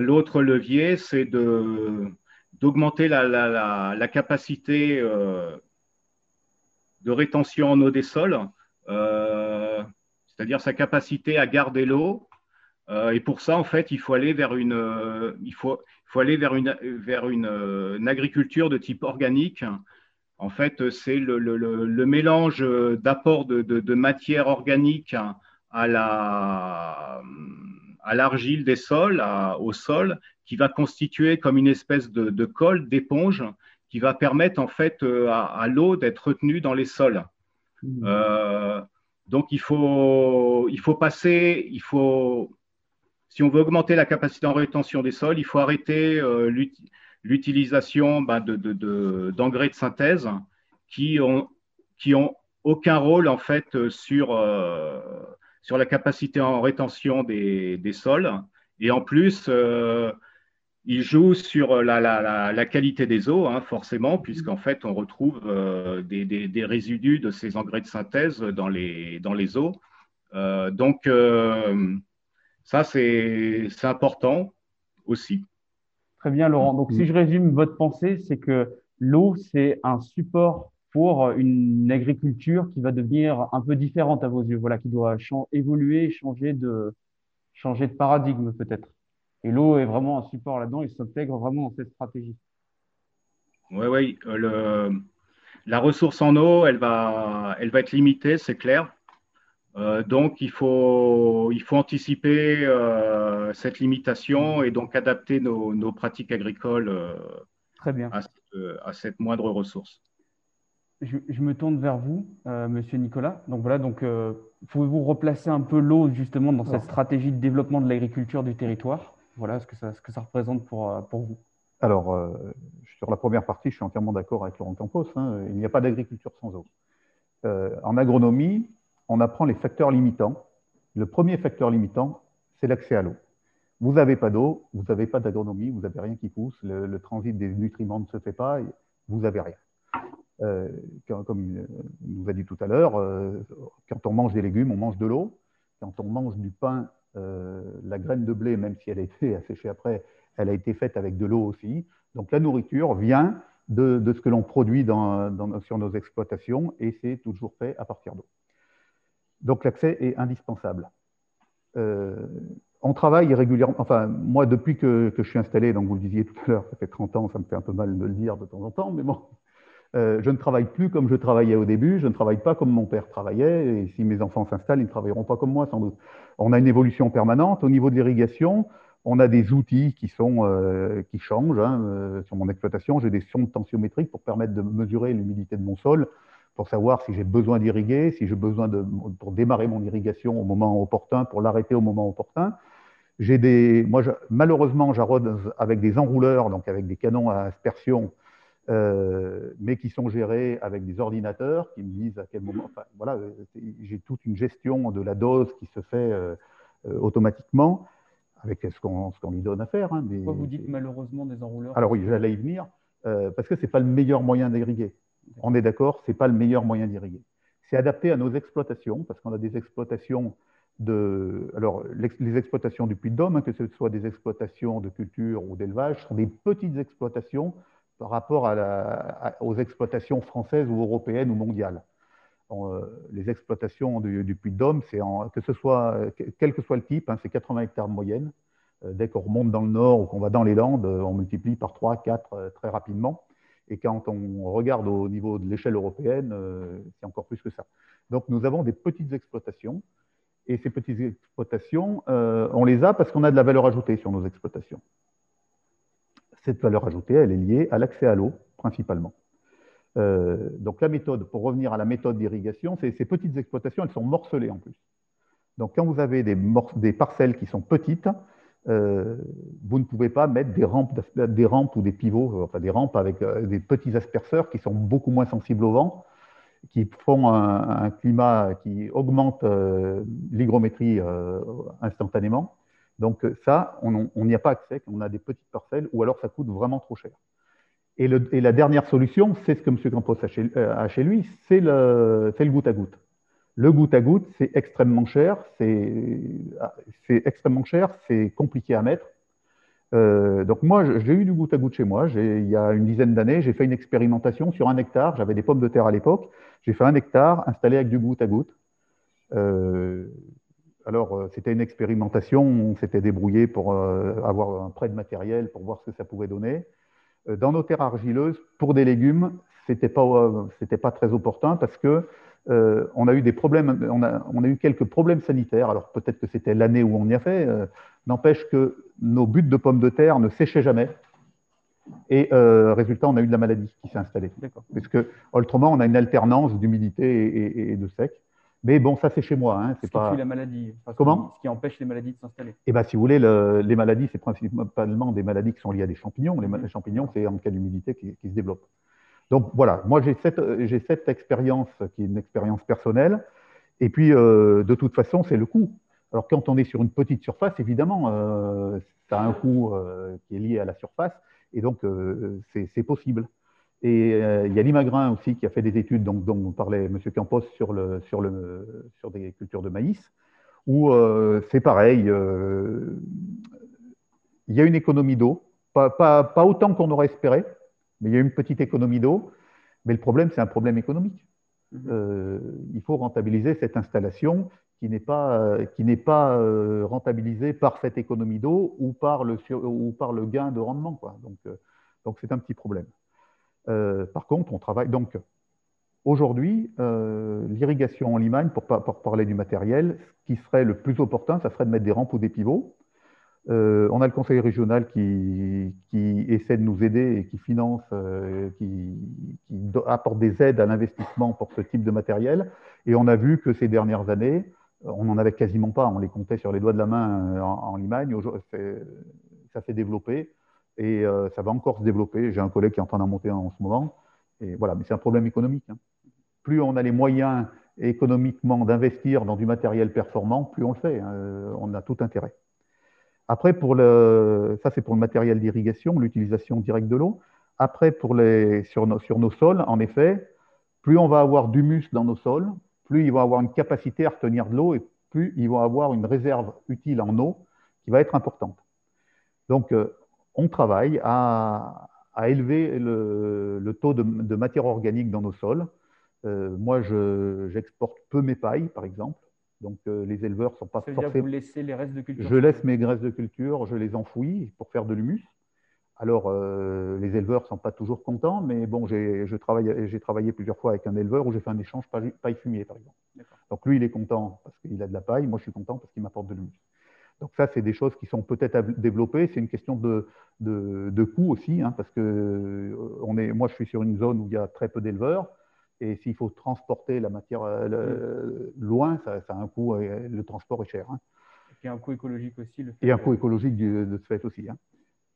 S5: l'autre levier, c'est d'augmenter la, la, capacité de rétention en eau des sols, euh, c'est-à-dire sa capacité à garder l'eau. Euh, et pour ça, en fait, il faut aller vers une, euh, il faut, il faut aller vers une, vers une, agriculture de type organique. En fait, c'est le, le, le, mélange d'apport de, de, matière organique à la à l'argile des sols, au sol, qui va constituer comme une espèce de, de colle, d'éponge, qui va permettre en fait euh, à, l'eau d'être retenue dans les sols. Euh, donc il faut, il faut passer, il faut, si on veut augmenter la capacité en rétention des sols, il faut arrêter euh, l'utilisation ben, d'engrais de, synthèse qui ont, qui ont aucun rôle en fait sur, sur la capacité en rétention des, des sols. Et en plus, il joue sur euh, la, qualité des eaux, hein, forcément, puisqu'en fait, on retrouve euh, des, résidus de ces engrais de synthèse dans les, dans les eaux. Euh, donc, ça, c'est important aussi.
S3: Très bien, Laurent. Donc, si je résume votre pensée, c'est que l'eau, c'est un support pour une agriculture qui va devenir un peu différente à vos yeux, voilà, qui doit évoluer, changer de, changer de paradigme peut-être. Et l'eau est vraiment un support là-dedans, il s'intègre vraiment dans cette stratégie.
S5: Oui, oui. Euh, la ressource en eau, elle va, elle va être limitée, c'est clair. Euh, donc, il faut, il faut anticiper euh, cette limitation et donc adapter nos, pratiques agricoles
S3: Très bien.
S5: À, cette moindre ressource.
S3: Je, je, me tourne vers vous, Monsieur Nicolas. Donc voilà, donc pouvez-vous replacer un peu l'eau justement dans cette stratégie de développement de l'agriculture du territoire? Voilà ce que ça, ce que ça représente pour, euh, pour vous.
S4: Alors, euh, sur la première partie, je suis entièrement d'accord avec Laurent Campos. Hein. il n'y a pas d'agriculture sans eau. Euh, en agronomie, on apprend les facteurs limitants. Le premier facteur limitant, c'est l'accès à l'eau. Vous n'avez pas d'eau, vous n'avez pas d'agronomie, vous n'avez rien qui pousse, le, transit des nutriments ne se fait pas, vous n'avez rien. comme il nous a dit tout à l'heure, quand on mange des légumes, on mange de l'eau. Quand on mange du pain, euh, la graine de blé, même si elle a été asséchée après, elle a été faite avec de l'eau aussi. Donc la nourriture vient de, ce que l'on produit sur nos exploitations et c'est toujours fait à partir d'eau. Donc l'accès est indispensable. Euh, on travaille régulièrement, enfin moi depuis que, je suis installé, donc vous le disiez tout à l'heure, ça fait 30 ans, ça me fait un peu mal de le dire de temps en temps, mais bon, euh, je ne travaille plus comme je travaillais au début, je ne travaille pas comme mon père travaillait, et si mes enfants s'installent, ils ne travailleront pas comme moi sans doute. On a une évolution permanente. Au niveau de l'irrigation, On a des outils qui, sont, euh, qui changent. Hein, sur mon exploitation, j'ai des sondes tensiométriques pour permettre de mesurer l'humidité de mon sol, pour savoir si j'ai besoin d'irriguer, si j'ai besoin de, pour démarrer mon irrigation au moment opportun, pour l'arrêter au moment opportun. J'ai des, moi, malheureusement, j'arrose avec des enrouleurs, donc avec des canons à aspersion, euh, mais qui sont gérés avec des ordinateurs qui me disent à quel moment. Enfin, voilà, j'ai toute une gestion de la dose qui se fait automatiquement avec ce qu'on lui donne à faire. Hein,
S3: Pourquoi vous dites malheureusement des enrouleurs?
S4: Alors oui, j'allais y venir, euh, parce que ce n'est pas le meilleur moyen d'irriguer. On est d'accord, ce n'est pas le meilleur moyen d'irriguer. C'est adapté à nos exploitations, parce qu'on a des exploitations de... Alors, les exploitations du Puy-de-Dôme, hein, que ce soit des exploitations de culture ou d'élevage, sont des petites exploitations par rapport aux exploitations françaises ou européennes ou mondiales. Euh, les exploitations du, Puy-de-Dôme, que ce soit, quel que soit le type, hein, c'est 80 hectares de moyenne. Euh, dès qu'on remonte dans le nord ou qu'on va dans les Landes, euh, on multiplie par 3, 4 très rapidement. Et quand on regarde au niveau de l'échelle européenne, c'est encore plus que ça. Donc nous avons des petites exploitations. Et ces petites exploitations, on les a parce qu'on a de la valeur ajoutée sur nos exploitations. Cette valeur ajoutée, elle est liée à l'accès à l'eau, principalement. Euh, donc la méthode, pour revenir à la méthode d'irrigation, ces petites exploitations, elles sont morcelées en plus. Donc quand vous avez des parcelles qui sont petites, euh, vous ne pouvez pas mettre des rampes, des rampes ou des pivots, enfin des rampes avec euh, des petits asperceurs qui sont beaucoup moins sensibles au vent, qui font un, climat qui augmente l'hygrométrie instantanément. Donc ça, on n'y a pas accès on a des petites parcelles, ou alors ça coûte vraiment trop cher. Et, la dernière solution, c'est ce que M. Campos a chez, euh, lui, c'est le, goutte à goutte. Le goutte à goutte, c'est extrêmement cher, c'est extrêmement cher, c'est compliqué à mettre. Euh, donc moi, j'ai eu du goutte à goutte chez moi. Il y a une dizaine d'années, j'ai fait une expérimentation sur un hectare. J'avais des pommes de terre à l'époque. J'ai fait un hectare installé avec du goutte à goutte. Euh, alors, c'était une expérimentation. On s'était débrouillé pour avoir un prêt de matériel pour voir ce que ça pouvait donner. Euh, dans nos terres argileuses, pour des légumes, ce n'était pas, euh, pas très opportun parce que euh, on a eu des problèmes, on a, on a eu quelques problèmes sanitaires. Alors peut-être que c'était l'année où on y a fait. N'empêche que nos buttes de pommes de terre ne séchaient jamais. Et résultat, on a eu de la maladie qui s'est installée. Parce que autrement, on a une alternance d'humidité et, de sec. Mais bon, ça c'est chez moi. Hein,
S3: c'est ce pas... qui la maladie.
S4: Comment?
S3: Ce qui empêche les maladies de s'installer.
S4: Eh bien, si vous voulez, les maladies, c'est principalement des maladies qui sont liées à des champignons. Les, champignons, c'est en cas d'humidité qui, se développent. Donc voilà, moi j'ai cette, expérience qui est une expérience personnelle. Et puis, euh, de toute façon, c'est le coût. Alors quand on est sur une petite surface, évidemment, euh, ça a un coût euh, qui est lié à la surface. Et donc, c'est possible. Et euh, il y a l'Imagrin aussi qui a fait des études dont, parlait M. Campos sur, des cultures de maïs, où euh, c'est pareil, euh, il y a une économie d'eau, pas, autant qu'on aurait espéré, mais il y a une petite économie d'eau, mais le problème, c'est un problème économique. Mmh. il faut rentabiliser cette installation qui n'est pas, qui n'est pas rentabilisée par cette économie d'eau ou, par le, ou par le gain de rendement. Quoi. Donc, donc c'est un petit problème. Euh, par contre, on travaille donc aujourd'hui, euh, l'irrigation en Limagne, pour, parler du matériel, ce qui serait le plus opportun, ça serait de mettre des rampes ou des pivots. Euh, on a le conseil régional qui, essaie de nous aider et qui finance, qui, apporte des aides à l'investissement pour ce type de matériel. Et on a vu que ces dernières années, on n'en avait quasiment pas, on les comptait sur les doigts de la main en, en Limagne. Ça s'est développé et euh, ça va encore se développer. J'ai un collègue qui est en train d'en monter en ce moment. Et voilà, mais c'est un problème économique. Hein. Plus on a les moyens économiquement d'investir dans du matériel performant, plus on le fait. Hein. On a tout intérêt. Après, pour le, ça c'est pour le matériel d'irrigation, l'utilisation directe de l'eau. Après, pour les, sur, nos, sur nos sols, en effet, plus on va avoir d'humus dans nos sols, plus ils vont avoir une capacité à retenir de l'eau et plus ils vont avoir une réserve utile en eau qui va être importante. Donc, euh, on travaille à, élever le, taux de, matière organique dans nos sols. Euh, moi, j'exporte peu mes pailles, par exemple. Donc, euh, les éleveurs ne sont pas
S3: forcément. Vous laissez les restes de culture
S4: Je laisse mes graisses de culture, je les enfouis pour faire de l'humus. Alors, euh, les éleveurs ne sont pas toujours contents, mais bon, j'ai travaillé plusieurs fois avec un éleveur où j'ai fait un échange paille-fumier, par exemple. Donc, lui, il est content parce qu'il a de la paille, moi, je suis content parce qu'il m'apporte de l'humus. Donc ça, c'est des choses qui sont peut-être à développer. C'est une question de, de, coût aussi, hein, parce que euh, on est, moi, je suis sur une zone où il y a très peu d'éleveurs. Et s'il faut transporter la matière euh, loin, ça, a un coût, le transport est cher. Hein.
S3: Et un coût écologique aussi. Le
S4: et un coût écologique de ce fait aussi. Hein.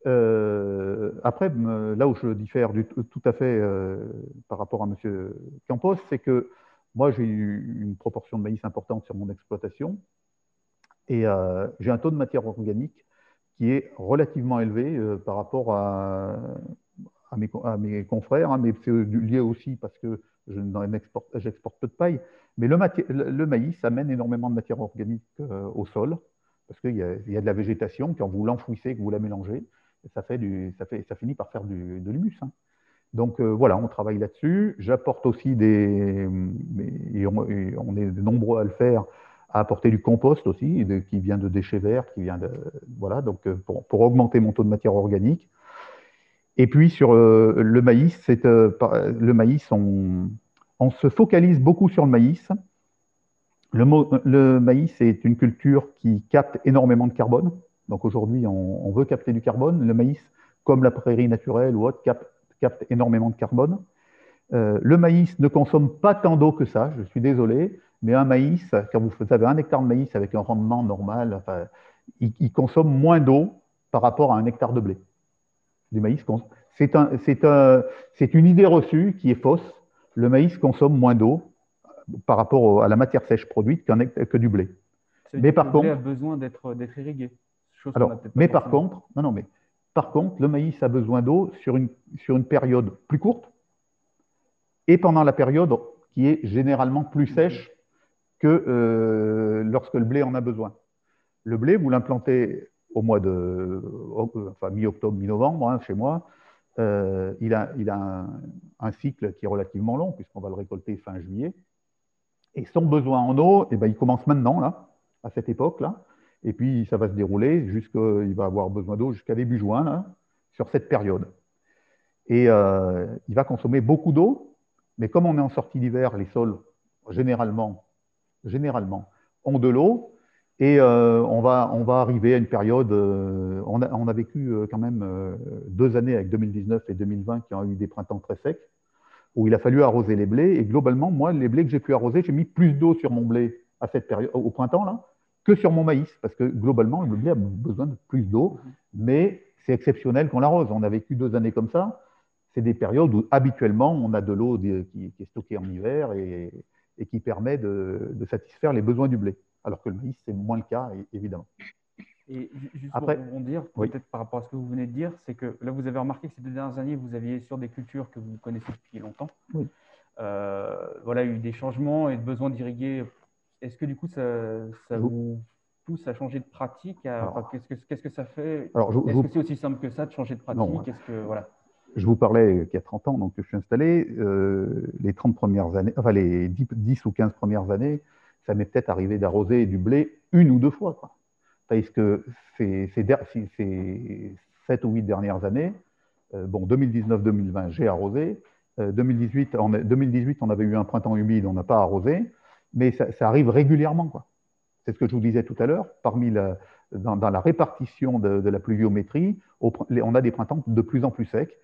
S4: Euh, après, là où je diffère du, tout à fait par rapport à M. Campos, c'est que moi, j'ai eu une proportion de maïs importante sur mon exploitation et euh, j'ai un taux de matière organique qui est relativement élevé euh, par rapport à, à, mes, confrères, hein, mais c'est lié aussi parce que j'exporte peu de paille. Mais le, le, maïs amène énormément de matière organique euh, au sol parce qu'il y, a de la végétation, quand vous l'enfouissez, que vous la mélangez, ça, fait du, ça, fait, ça finit par faire du, de l'humus. Hein. Donc voilà, on travaille là-dessus. J'apporte aussi des. On, est nombreux à le faire à apporter du compost aussi, qui vient de déchets verts, qui vient de voilà, donc euh, pour, augmenter mon taux de matière organique. Et puis sur euh, le maïs, c'est euh, le maïs, on, se focalise beaucoup sur le maïs. Le, maïs est une culture qui capte énormément de carbone. Donc aujourd'hui, on, veut capter du carbone. Le maïs, comme la prairie naturelle ou autre, capte, énormément de carbone. le maïs ne consomme pas tant d'eau que ça, je suis désolé. Mais un maïs, quand vous avez un hectare de maïs avec un rendement normal, il, consomme moins d'eau par rapport à un hectare de blé. Du maïs, c'est un, un, une idée reçue qui est fausse. Le maïs consomme moins d'eau par rapport à la matière sèche produite que du blé.
S3: Mais par le contre, blé a besoin d'être irrigué.
S4: Alors, mais par contre, non, non, mais par contre, le maïs a besoin d'eau sur une, sur une période plus courte et pendant la période qui est généralement plus sèche que euh, lorsque le blé en a besoin. Le blé, vous l'implantez au mois de, enfin mi-octobre, mi-novembre, hein, chez moi. Euh, il a, il a un, cycle qui est relativement long, puisqu'on va le récolter fin juillet. Et son besoin en eau, eh ben, il commence maintenant, là, à cette époque-là. Et puis, ça va se dérouler jusqu'il va avoir besoin d'eau jusqu'à début juin, sur cette période. Et euh, il va consommer beaucoup d'eau, mais comme on est en sortie d'hiver, les sols, généralement, généralement, ont de l'eau. Et euh, on, va, arriver à une période, euh, on, a, vécu euh, quand même deux années avec 2019 et 2020 qui ont eu des printemps très secs, où il a fallu arroser les blés. Et globalement, moi, les blés que j'ai pu arroser, j'ai mis plus d'eau sur mon blé à cette période, au printemps, là, que sur mon maïs, parce que globalement, le blé a besoin de plus d'eau, mais c'est exceptionnel qu'on l'arrose. On a vécu deux années comme ça. C'est des périodes où habituellement, on a de l'eau qui, est stockée en hiver et qui permet de, satisfaire les besoins du blé. Alors que le maïs, c'est moins le cas, évidemment.
S3: Et juste Après, pour rebondir, peut-être par rapport à ce que vous venez de dire, c'est que là, vous avez remarqué que ces deux dernières années, vous aviez sur des cultures que vous connaissez depuis longtemps. Oui. Euh, voilà, il y a eu des changements et de besoin d'irriguer. Est-ce que du coup, ça, ça vous pousse à changer de pratique Qu'est-ce que, qu'est-ce que ça fait? Est-ce que c'est aussi simple que ça de changer de pratique? que voilà
S4: je vous parlais qu'il y a 30 ans, donc je suis installé, euh, les 30 premières années, enfin les 10, ou 15 premières années, ça m'est peut-être arrivé d'arroser du blé une ou deux fois. Parce que ces, ces, 7 ou 8 dernières années, euh, bon, 2019-2020, j'ai arrosé. 2018, on, 2018, on avait eu un printemps humide, on n'a pas arrosé, mais ça, arrive régulièrement. C'est ce que je vous disais tout à l'heure. Parmi la, dans, la répartition de la pluviométrie, on a des printemps de plus en plus secs.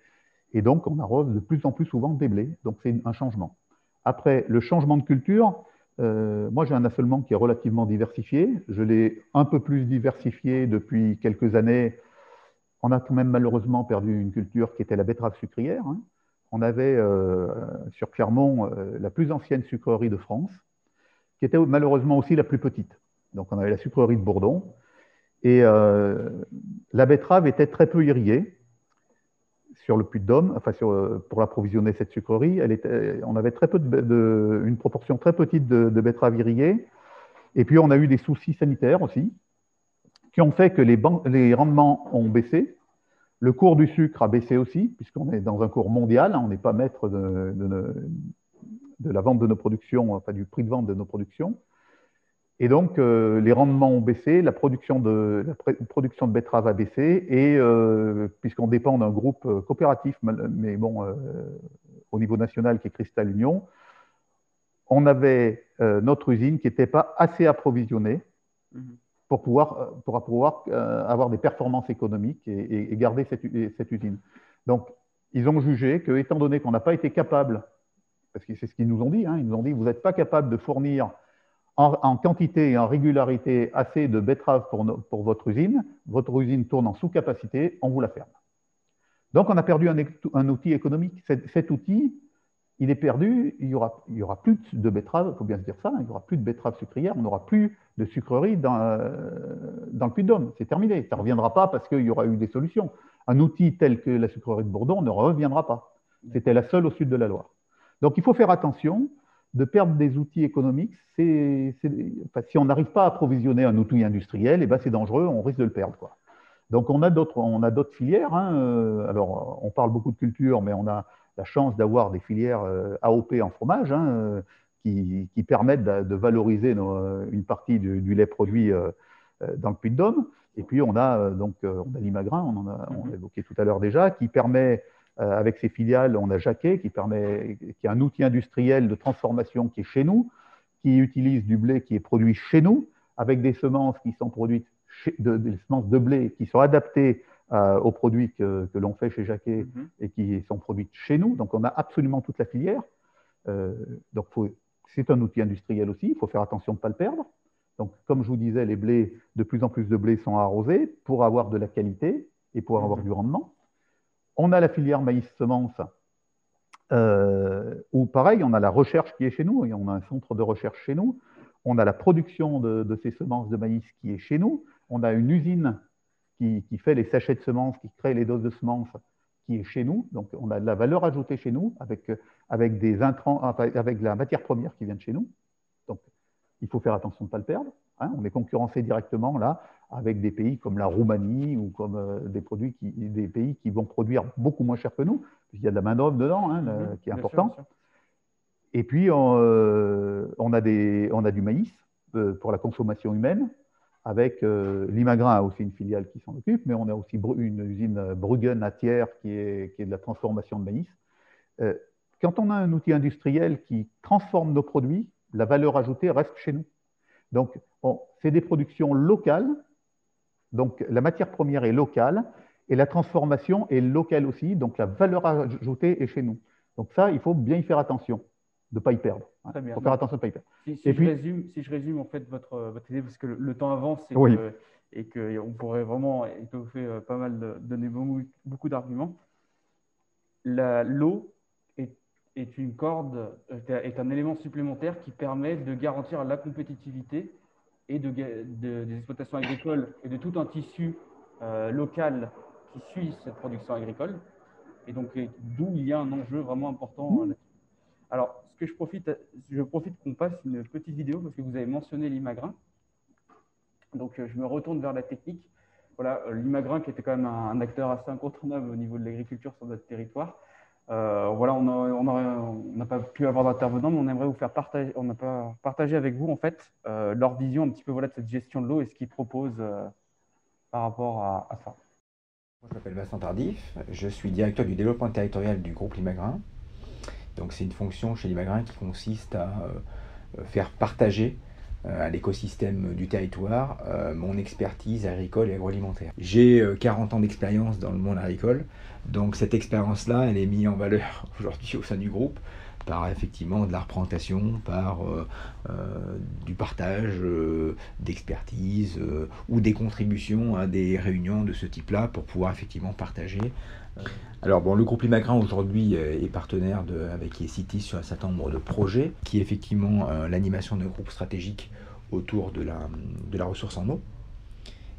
S4: Et donc, on arrose de plus en plus souvent des blés. Donc, c'est un changement. Après, le changement de culture, euh, moi, j'ai un assolement qui est relativement diversifié. Je l'ai un peu plus diversifié depuis quelques années. On a quand même malheureusement perdu une culture qui était la betterave sucrière. Hein. On avait euh, sur Clermont euh, la plus ancienne sucrerie de France, qui était malheureusement aussi la plus petite. Donc, on avait la sucrerie de Bourdon. Et la betterave était très peu irriguée sur le puits de Dôme, enfin sur, euh, pour approvisionner cette sucrerie, elle on avait très peu de, une proportion très petite de, de betteraves irriguées. Et puis on a eu des soucis sanitaires aussi, qui ont fait que les, les rendements ont baissé. Le cours du sucre a baissé aussi, puisqu'on est dans un cours mondial, hein, on n'est pas maître de, de, la vente de nos productions, enfin du prix de vente de nos productions. Et donc, euh, les rendements ont baissé, la production de, la production de betteraves a baissé, et euh, puisqu'on dépend d'un groupe euh, coopératif, mais bon, au niveau national qui est Cristal Union, on avait notre usine qui n'était pas assez approvisionnée. Mhm. pour pouvoir, pour pouvoir avoir des performances économiques et, garder cette, cette, usine. Donc, ils ont jugé que, étant donné qu'on n'a pas été capable, parce que c'est ce qu'ils nous ont dit, hein, ils nous ont dit, vous n'êtes pas capable de fournir en, quantité et en régularité assez de betteraves pour, votre usine, votre usine tourne en sous-capacité, on vous la ferme. Donc, on a perdu un, outil économique. Cet, outil, il est perdu, il n'y aura, aura plus de betteraves, il faut bien se dire ça, il n'y aura plus de betteraves sucrières, on n'aura plus de sucreries dans, euh, le Puy-de-Dôme. C'est terminé. Ça ne reviendra pas parce qu'il y aura eu des solutions. Un outil tel que la sucrerie de Bourdon ne reviendra pas. C'était la seule au sud de la Loire. Donc, il faut faire attention de perdre des outils économiques. si on n'arrive pas à approvisionner un outil industriel, eh ben c'est dangereux, on risque de le perdre. Quoi. Donc on a d'autres filières. Hein, euh, alors on parle beaucoup de culture, mais on a la chance d'avoir des filières euh, AOP en fromage hein, euh, qui, permettent de, valoriser une partie du, lait produit dans le Puy-de-Dôme. Et puis on a donc on a l'imagrin, on a, on l'a évoqué tout à l'heure déjà, qui permet avec ses filiales, on a Jacquet qui permet, qui est un outil industriel de transformation qui est chez nous, qui utilise du blé qui est produit chez nous, avec des semences qui sont produites de, des semences de blé qui sont adaptées euh, aux produits que, l'on fait chez Jacquet mhm. et qui sont produites chez nous. Donc, on a absolument toute la filière. Euh, donc, c'est un outil industriel aussi. Il faut faire attention de ne pas le perdre. Donc, comme je vous disais, les blés, de plus en plus de blés sont arrosés pour avoir de la qualité et pour avoir mhm. du rendement. On a la filière maïs-semence, euh, où pareil, on a la recherche qui est chez nous, et on a un centre de recherche chez nous. On a la production de ces semences de maïs qui est chez nous on a une usine qui, fait les sachets de semences, qui crée les doses de semences, qui est chez nous. Donc, on a de la valeur ajoutée chez nous avec, avec, des intrants, avec la matière première qui vient de chez nous. Donc, il faut faire attention de ne pas le perdre. Hein. On est concurrencé directement là avec des pays comme la Roumanie ou comme euh, des, produits qui, des pays qui vont produire beaucoup moins cher que nous, puisqu'il y a de la main-d'œuvre dedans hein, mhm. qui est important. Et puis, euh, on, a des, on a du maïs euh, pour la consommation humaine avec euh, l'Imagrin a aussi une filiale qui s'en occupe, mais on a aussi une usine Bruggen à Thiers qui est, qui est de la transformation de maïs. Quand on a un outil industriel qui transforme nos produits, la valeur ajoutée reste chez nous. Donc, c'est des productions locales, donc la matière première est locale et la transformation est locale aussi, donc la valeur ajoutée est chez nous. Donc ça, il faut bien y faire attention de ne pas y perdre. Il faut faire attention de ne pas y perdre.
S3: Si, je résume, si, je résume, en fait votre, votre idée, parce que le, temps avance et oui. qu'on pourrait vraiment étoffer euh, pas mal, de, donner beaucoup, d'arguments, l'eau est, est, une corde, est un élément supplémentaire qui permet de garantir la compétitivité et de, des exploitations agricoles et de tout un tissu euh, local qui suit cette production agricole. Et donc, d'où il y a un enjeu vraiment important mmh. là-dessus. Alors, ce que je profite, je profite qu'on passe une petite vidéo parce que vous avez mentionné l'imagrin. Donc, euh, je me retourne vers la technique. Voilà, euh, l'imagrin qui était quand même un, acteur assez incontournable au niveau de l'agriculture sur notre territoire. Euh, voilà, on n'a pas pu avoir d'intervenant, mais on aimerait vous faire partager, on partagé avec vous en fait leur vision un petit peu voilà de cette gestion de l'eau et ce qu'ils proposent par rapport à, ça.
S6: je m'appelle Vincent Tardif, je suis directeur du développement territorial du groupe Limagrin. Donc c'est une fonction chez l'Imagrin qui consiste à euh, faire partager euh, à l'écosystème du territoire euh, mon expertise agricole et agroalimentaire. J'ai 40 ans d'expérience dans le monde agricole, donc cette expérience-là, elle est mise en valeur aujourd'hui au sein du groupe par effectivement de la représentation, par du partage d'expertise ou des contributions à des réunions de ce type-là pour pouvoir effectivement partager alors bon, le groupe Limagrin aujourd'hui euh, est partenaire de, avec City sur un certain nombre de projets, qui est effectivement euh, l'animation d'un groupe stratégique autour de la, de la ressource en eau.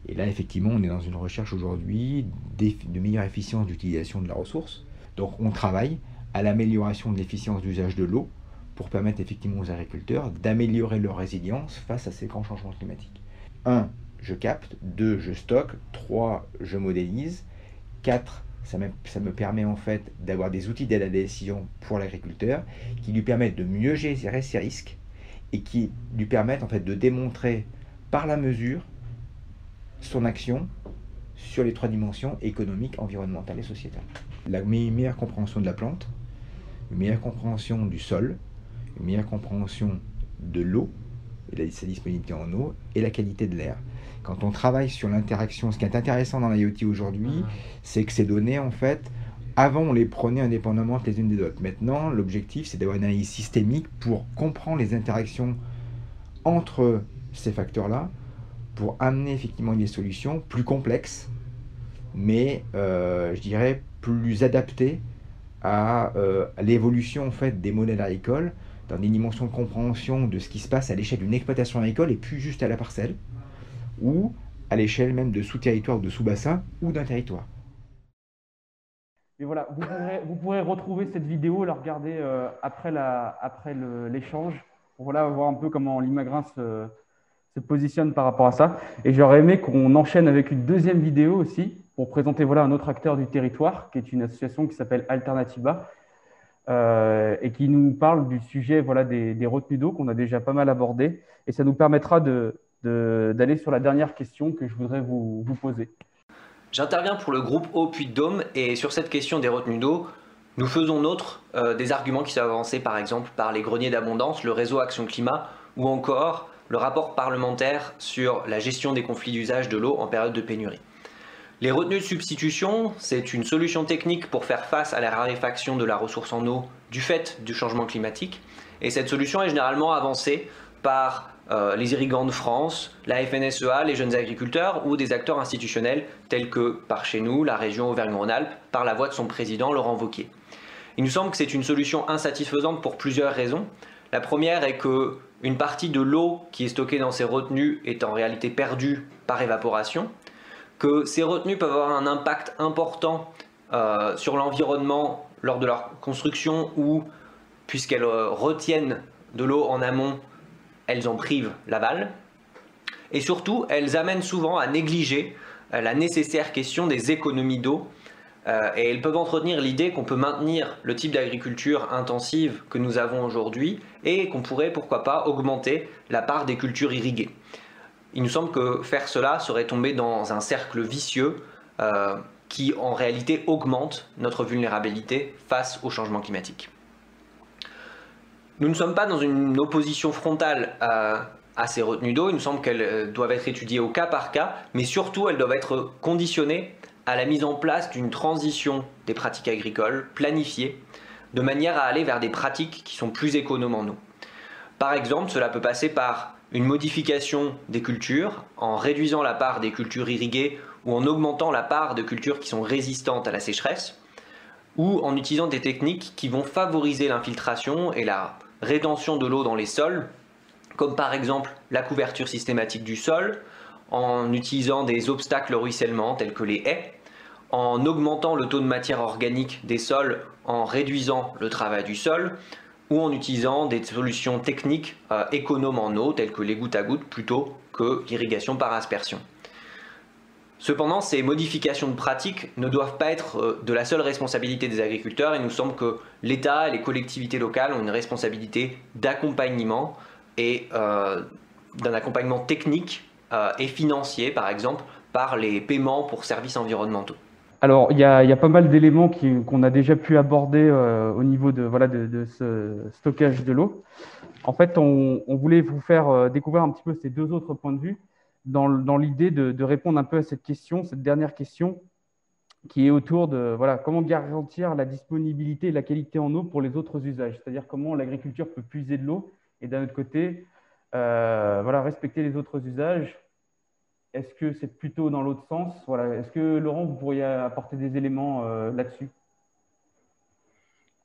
S6: Et là, effectivement, on est dans une recherche aujourd'hui de meilleure efficience d'utilisation de la ressource. Donc on travaille à l'amélioration de l'efficience d'usage de l'eau pour permettre effectivement aux agriculteurs d'améliorer leur résilience face à ces grands changements climatiques. 1. Je capte. 2. Je stocke. 3. Je modélise. 4 ça me, permet en fait d'avoir des outils d'aide à la décision pour l'agriculteur qui lui permettent de mieux gérer ses risques et qui lui permettent en fait de démontrer par la mesure son action sur les trois dimensions économiques, environnementales et sociétales. La meilleure compréhension de la plante, une meilleure compréhension du sol, une meilleure compréhension de l'eau, et sa disponibilité en eau, et la qualité de l'air. Quand on travaille sur l'interaction, ce qui est intéressant dans l'IoT aujourd'hui, c'est que ces données, en fait, avant, on les prenait indépendamment les unes des autres. Maintenant, l'objectif, c'est d'avoir une analyse systémique pour comprendre les interactions entre ces facteurs-là, pour amener effectivement des solutions plus complexes, mais euh, je dirais plus adaptées à, euh, l'évolution en fait, des modèles agricoles dans des dimensions de compréhension de ce qui se passe à l'échelle d'une exploitation agricole et plus juste à la parcelle, ou à l'échelle même de sous-territoire ou de sous-bassin ou d'un territoire.
S3: Voilà, vous pourrez, retrouver cette vidéo, la regarder euh, après l'échange, pour voilà, voir un peu comment l'Imagrin se, se, positionne par rapport à ça. Et j'aurais aimé qu'on enchaîne avec une deuxième vidéo aussi, pour présenter voilà, un autre acteur du territoire, qui est une association qui s'appelle Alternativa, euh, et qui nous parle du sujet voilà, des, des retenues d'eau qu'on a déjà pas mal abordé. Et ça nous permettra d'aller sur la dernière question que je voudrais vous, vous poser.
S7: J'interviens pour le groupe Eau Puy de Dôme et sur cette question des retenues d'eau, nous faisons nôtre euh, des arguments qui sont avancés par exemple par les greniers d'abondance, le réseau Action Climat ou encore le rapport parlementaire sur la gestion des conflits d'usage de l'eau en période de pénurie. Les retenues de substitution, c'est une solution technique pour faire face à la raréfaction de la ressource en eau du fait du changement climatique. Et cette solution est généralement avancée par euh, les irrigants de France, la FNSEA, les jeunes agriculteurs ou des acteurs institutionnels tels que par chez nous, la région Auvergne-Rhône-Alpes, par la voix de son président Laurent Wauquiez. Il nous semble que c'est une solution insatisfaisante pour plusieurs raisons. La première est que une partie de l'eau qui est stockée dans ces retenues est en réalité perdue par évaporation, que ces retenues peuvent avoir un impact important euh, sur l'environnement lors de leur construction ou puisqu'elles euh, retiennent de l'eau en amont elles en privent l'aval. Et surtout, elles amènent souvent à négliger euh, la nécessaire question des économies d'eau. Et elles peuvent entretenir l'idée qu'on peut maintenir le type d'agriculture intensive que nous avons aujourd'hui et qu'on pourrait, pourquoi pas, augmenter la part des cultures irriguées. Il nous semble que faire cela serait tomber dans un cercle vicieux euh, qui en réalité augmente notre vulnérabilité face au changement climatique. Nous ne sommes pas dans une opposition frontale à, ces retenues d'eau. Il nous semble qu'elles euh, doivent être étudiées au cas par cas, mais surtout elles doivent être conditionnées à la mise en place d'une transition des pratiques agricoles planifiée, de manière à aller vers des pratiques qui sont plus économes en eau. Par exemple, cela peut passer par une modification des cultures, en réduisant la part des cultures irriguées ou en augmentant la part de cultures qui sont résistantes à la sécheresse, ou en utilisant des techniques qui vont favoriser l'infiltration et la rétention de l'eau dans les sols, comme par exemple la couverture systématique du sol, en utilisant des obstacles au ruissellement tels que les haies, en augmentant le taux de matière organique des sols en réduisant le travail du sol, ou en utilisant des solutions techniques euh, économes en eau telles que les gouttes à gouttes plutôt que l'irrigation par aspersion. Cependant, ces modifications de pratiques ne doivent pas être euh, de la seule responsabilité des agriculteurs. Il nous semble que l'État et les collectivités locales ont une responsabilité d'accompagnement et euh, d'un accompagnement technique et financier, par exemple, par les paiements pour services environnementaux.
S3: Alors, il y, a, pas mal d'éléments qu'on a déjà pu aborder au niveau de, voilà, de, ce stockage de l'eau. En fait, on, voulait vous faire découvrir un petit peu ces deux autres points de vue dans, l'idée de, répondre un peu à cette question, cette dernière question, qui est autour de voilà, comment garantir la disponibilité et la qualité en eau pour les autres usages, c'est-à-dire comment l'agriculture peut puiser de l'eau et d'un autre côté, euh, voilà, respecter les autres usages. Est-ce que c'est plutôt dans l'autre sens? Voilà. Est-ce que Laurent, vous pourriez apporter des éléments euh, là-dessus?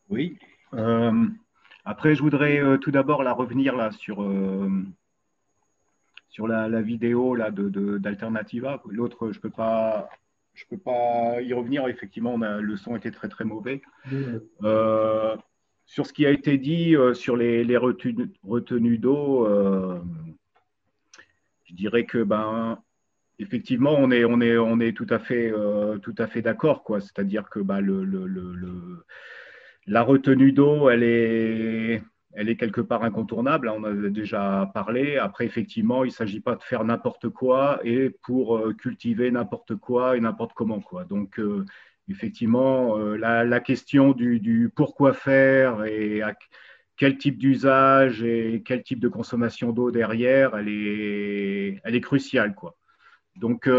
S5: Oui. Euh, après, je voudrais tout d'abord la revenir là sur sur la, vidéo là, d'Alternativa. De, L'autre, je ne peux, pas, je peux pas y revenir. Effectivement, le son était très très mauvais. Euh, sur ce qui a été dit euh, sur les, les retenues, d'eau, euh, je dirais que ben, effectivement, on est, tout à fait, fait d'accord. C'est-à-dire que le, la retenue d'eau, elle est quelque part incontournable, on en a déjà parlé. Après, effectivement, il ne s'agit pas de faire n'importe quoi et pour euh, cultiver n'importe quoi et n'importe comment. Donc, euh, effectivement, euh, la, question du, pourquoi faire et quel type d'usage et quel type de consommation d'eau derrière, elle est, elle est cruciale. Quoi. Donc,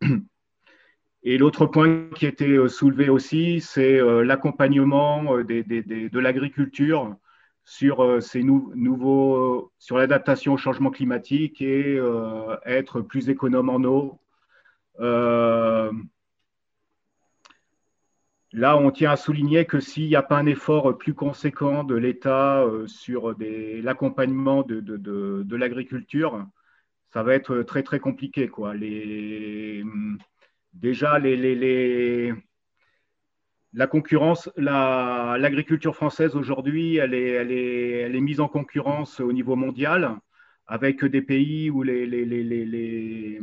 S5: et l'autre point qui était soulevé aussi, c'est l'accompagnement de l'agriculture sur ces nouveaux, sur l'adaptation au changement climatique et être plus économe en eau. Là, on tient à souligner que s'il n'y a pas un effort plus conséquent de l'État euh, sur l'accompagnement de, l'agriculture, ça va être très très compliqué. Quoi. déjà, la concurrence, l'agriculture française aujourd'hui, elle est, elle, est, mise en concurrence au niveau mondial avec des pays où les, les,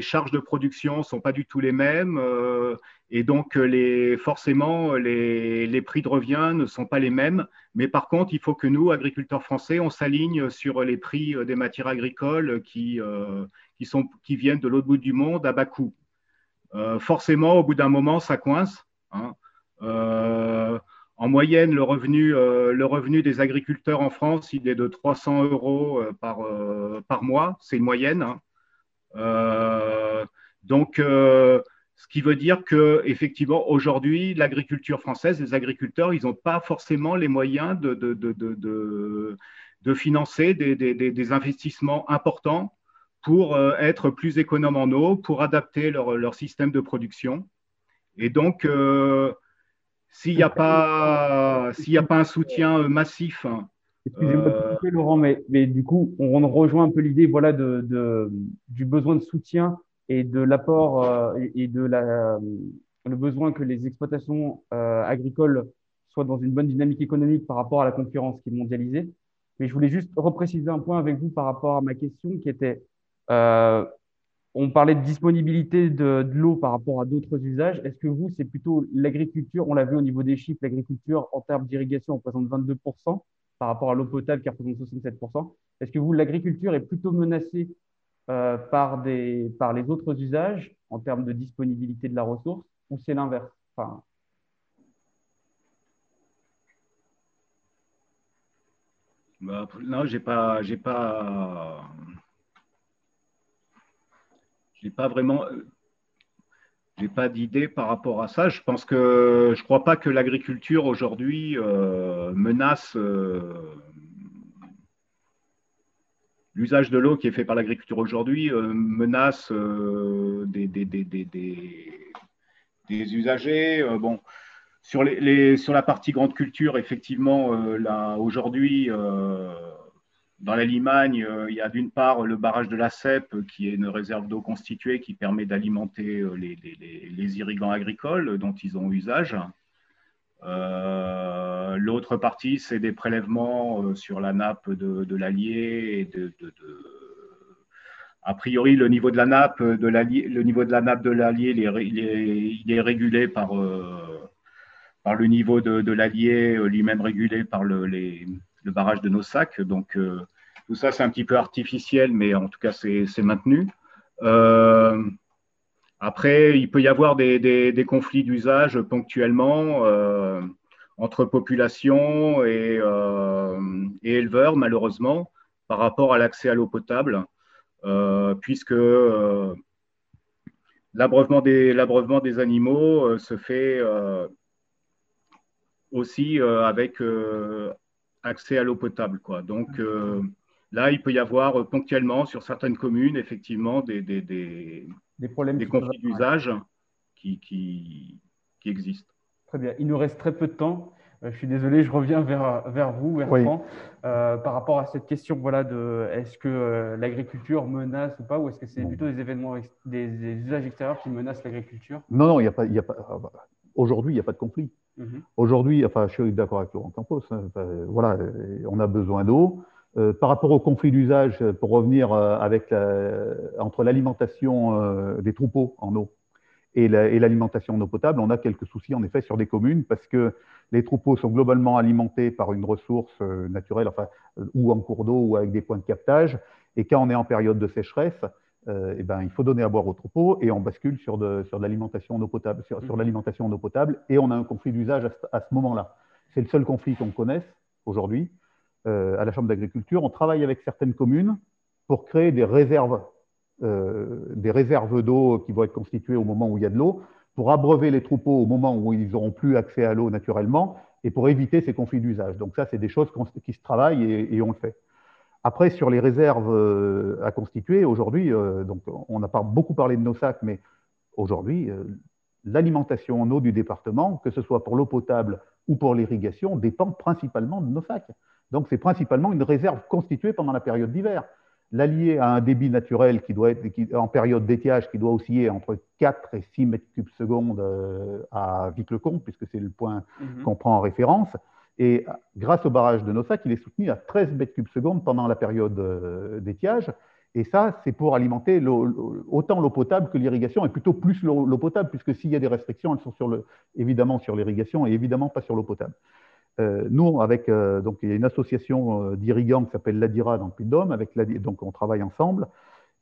S5: charges de production ne sont pas du tout les mêmes euh, et donc les, forcément les, prix de revient ne sont pas les mêmes. Mais par contre, il faut que nous, agriculteurs français, on s'aligne sur les prix des matières agricoles qui, euh, qui, sont, qui viennent de l'autre bout du monde à bas coût. Euh, forcément, au bout d'un moment, ça coince. Hein. en moyenne, le revenu, le revenu des agriculteurs en France, il est de 300 euros par, par mois. C'est une moyenne. Hein. Euh, donc, euh, ce qui veut dire que effectivement aujourd'hui, l'agriculture française, les agriculteurs, ils n'ont pas forcément les moyens de, financer des, investissements importants pour euh, être plus économes en eau, pour adapter leur, système de production. Et donc, s'il n'y a, pas, s'il a pas un soutien massif
S3: Excusez-moi euh, Laurent, mais, mais, du coup, on, rejoint un peu l'idée voilà, de, de, du besoin de soutien et de l'apport euh, et, de la, le besoin que les exploitations euh, agricoles soient dans une bonne dynamique économique par rapport à la concurrence qui est mondialisée. Mais je voulais juste repréciser un point avec vous par rapport à ma question qui était, on parlait de disponibilité de, de l'eau par rapport à d'autres usages. Est-ce que vous, c'est plutôt l'agriculture, on l'a vu au niveau des chiffres, l'agriculture en termes d'irrigation représente 22% par rapport à l'eau potable qui représente 67%. Est-ce que vous, l'agriculture est plutôt menacée euh, par, des, par les autres usages en termes de disponibilité de la ressource ou c'est l'inverse? Enfin,
S5: bah, Non, j'ai pas, j'ai pas, j'ai pas vraiment n'ai pas d'idée par rapport à ça. Je pense que je crois pas que l'agriculture aujourd'hui euh, menace euh, l'usage de l'eau qui est fait par l'agriculture aujourd'hui euh, menace des, usagers. bon, sur, les, sur la partie grande culture, effectivement, là aujourd'hui dans la Limagne, euh, il y a d'une part le barrage de la Cèpe, qui est une réserve d'eau constituée qui permet d'alimenter euh, les, irrigants agricoles dont ils ont usage. Euh, l'autre partie, c'est des prélèvements sur la nappe de, l'Allier. A priori, le niveau de la nappe de l'Allier, le niveau de la nappe de l'Allier, il, est, régulé par, par le niveau de, l'Allier, lui-même régulé par le, les, le barrage de nos sacs. Donc, euh, tout ça, c'est un petit peu artificiel, mais en tout cas, c'est maintenu. Euh, après, il peut y avoir des, conflits d'usage ponctuellement euh, entre population et, éleveurs, malheureusement, par rapport à l'accès à l'eau potable, puisque l'abreuvement des, des, animaux se fait aussi avec accès à l'eau potable. Quoi. Donc euh, là, il peut y avoir euh, ponctuellement sur certaines communes, effectivement, des, des, des, des problèmes des conflits d'usage qui, qui, qui, existent.
S3: Très bien. Il nous reste très peu de temps. Euh, je suis désolé, je reviens vers, vers vous, Bertrand, par rapport à cette question voilà, de est-ce que l'agriculture menace ou pas, ou est-ce que c'est plutôt des événements, des, usages extérieurs qui menacent l'agriculture?
S4: Non, non, il n'y a pas. Y a pas Aujourd'hui, il n'y a pas de conflit. Mhm. Aujourd'hui, enfin, je suis d'accord avec Laurent Campos, hein, voilà, on a besoin d'eau. Euh, par rapport au conflit d'usage, pour revenir euh, avec entre l'alimentation euh, des troupeaux en eau et l'alimentation en eau potable, on a quelques soucis en effet sur des communes parce que les troupeaux sont globalement alimentés par une ressource naturelle, enfin, ou en cours d'eau ou avec des points de captage. Et quand on est en période de sécheresse, euh, eh ben, il faut donner à boire au troupeau et on bascule sur de, sur l'alimentation en eau potable, sur, mmh. l'alimentation en eau potable et on a un conflit d'usage à, ce moment-là. C'est le seul conflit qu'on connaisse aujourd'hui à la Chambre d'agriculture. On travaille avec certaines communes pour créer des réserves, des réserves d'eau qui vont être constituées au moment où il y a de l'eau, pour abreuver les troupeaux au moment où ils n'auront plus accès à l'eau naturellement et pour éviter ces conflits d'usage. Donc ça, c'est des choses qui se travaillent et, on le fait. Après, sur les réserves euh, à constituer, aujourd'hui, euh, donc on n'a pas beaucoup parlé de nos sacs, mais aujourd'hui, euh, l'alimentation en eau du département, que ce soit pour l'eau potable ou pour l'irrigation, dépend principalement de nos sacs. Donc c'est principalement une réserve constituée pendant la période d'hiver l'allier à un débit naturel qui doit être en période d'étiage qui doit osciller entre 4 et 6 mètres cubes secondes à Vic-le-Comte, puisque c'est le point mhm. qu'on prend en référence. Et grâce au barrage de Nossac, il est soutenu à 13 mètres cubes secondes pendant la période euh, d'étiage. Et ça, c'est pour alimenter autant l'eau potable que l'irrigation, et plutôt plus l'eau potable, puisque s'il y a des restrictions, elles sont sur le, évidemment sur l'irrigation et évidemment pas sur l'eau potable. Euh, nous, avec, euh, donc, il y a une association d'irrigants qui s'appelle l'ADIRA dans le Puy-de-Dôme, avec donc on travaille ensemble.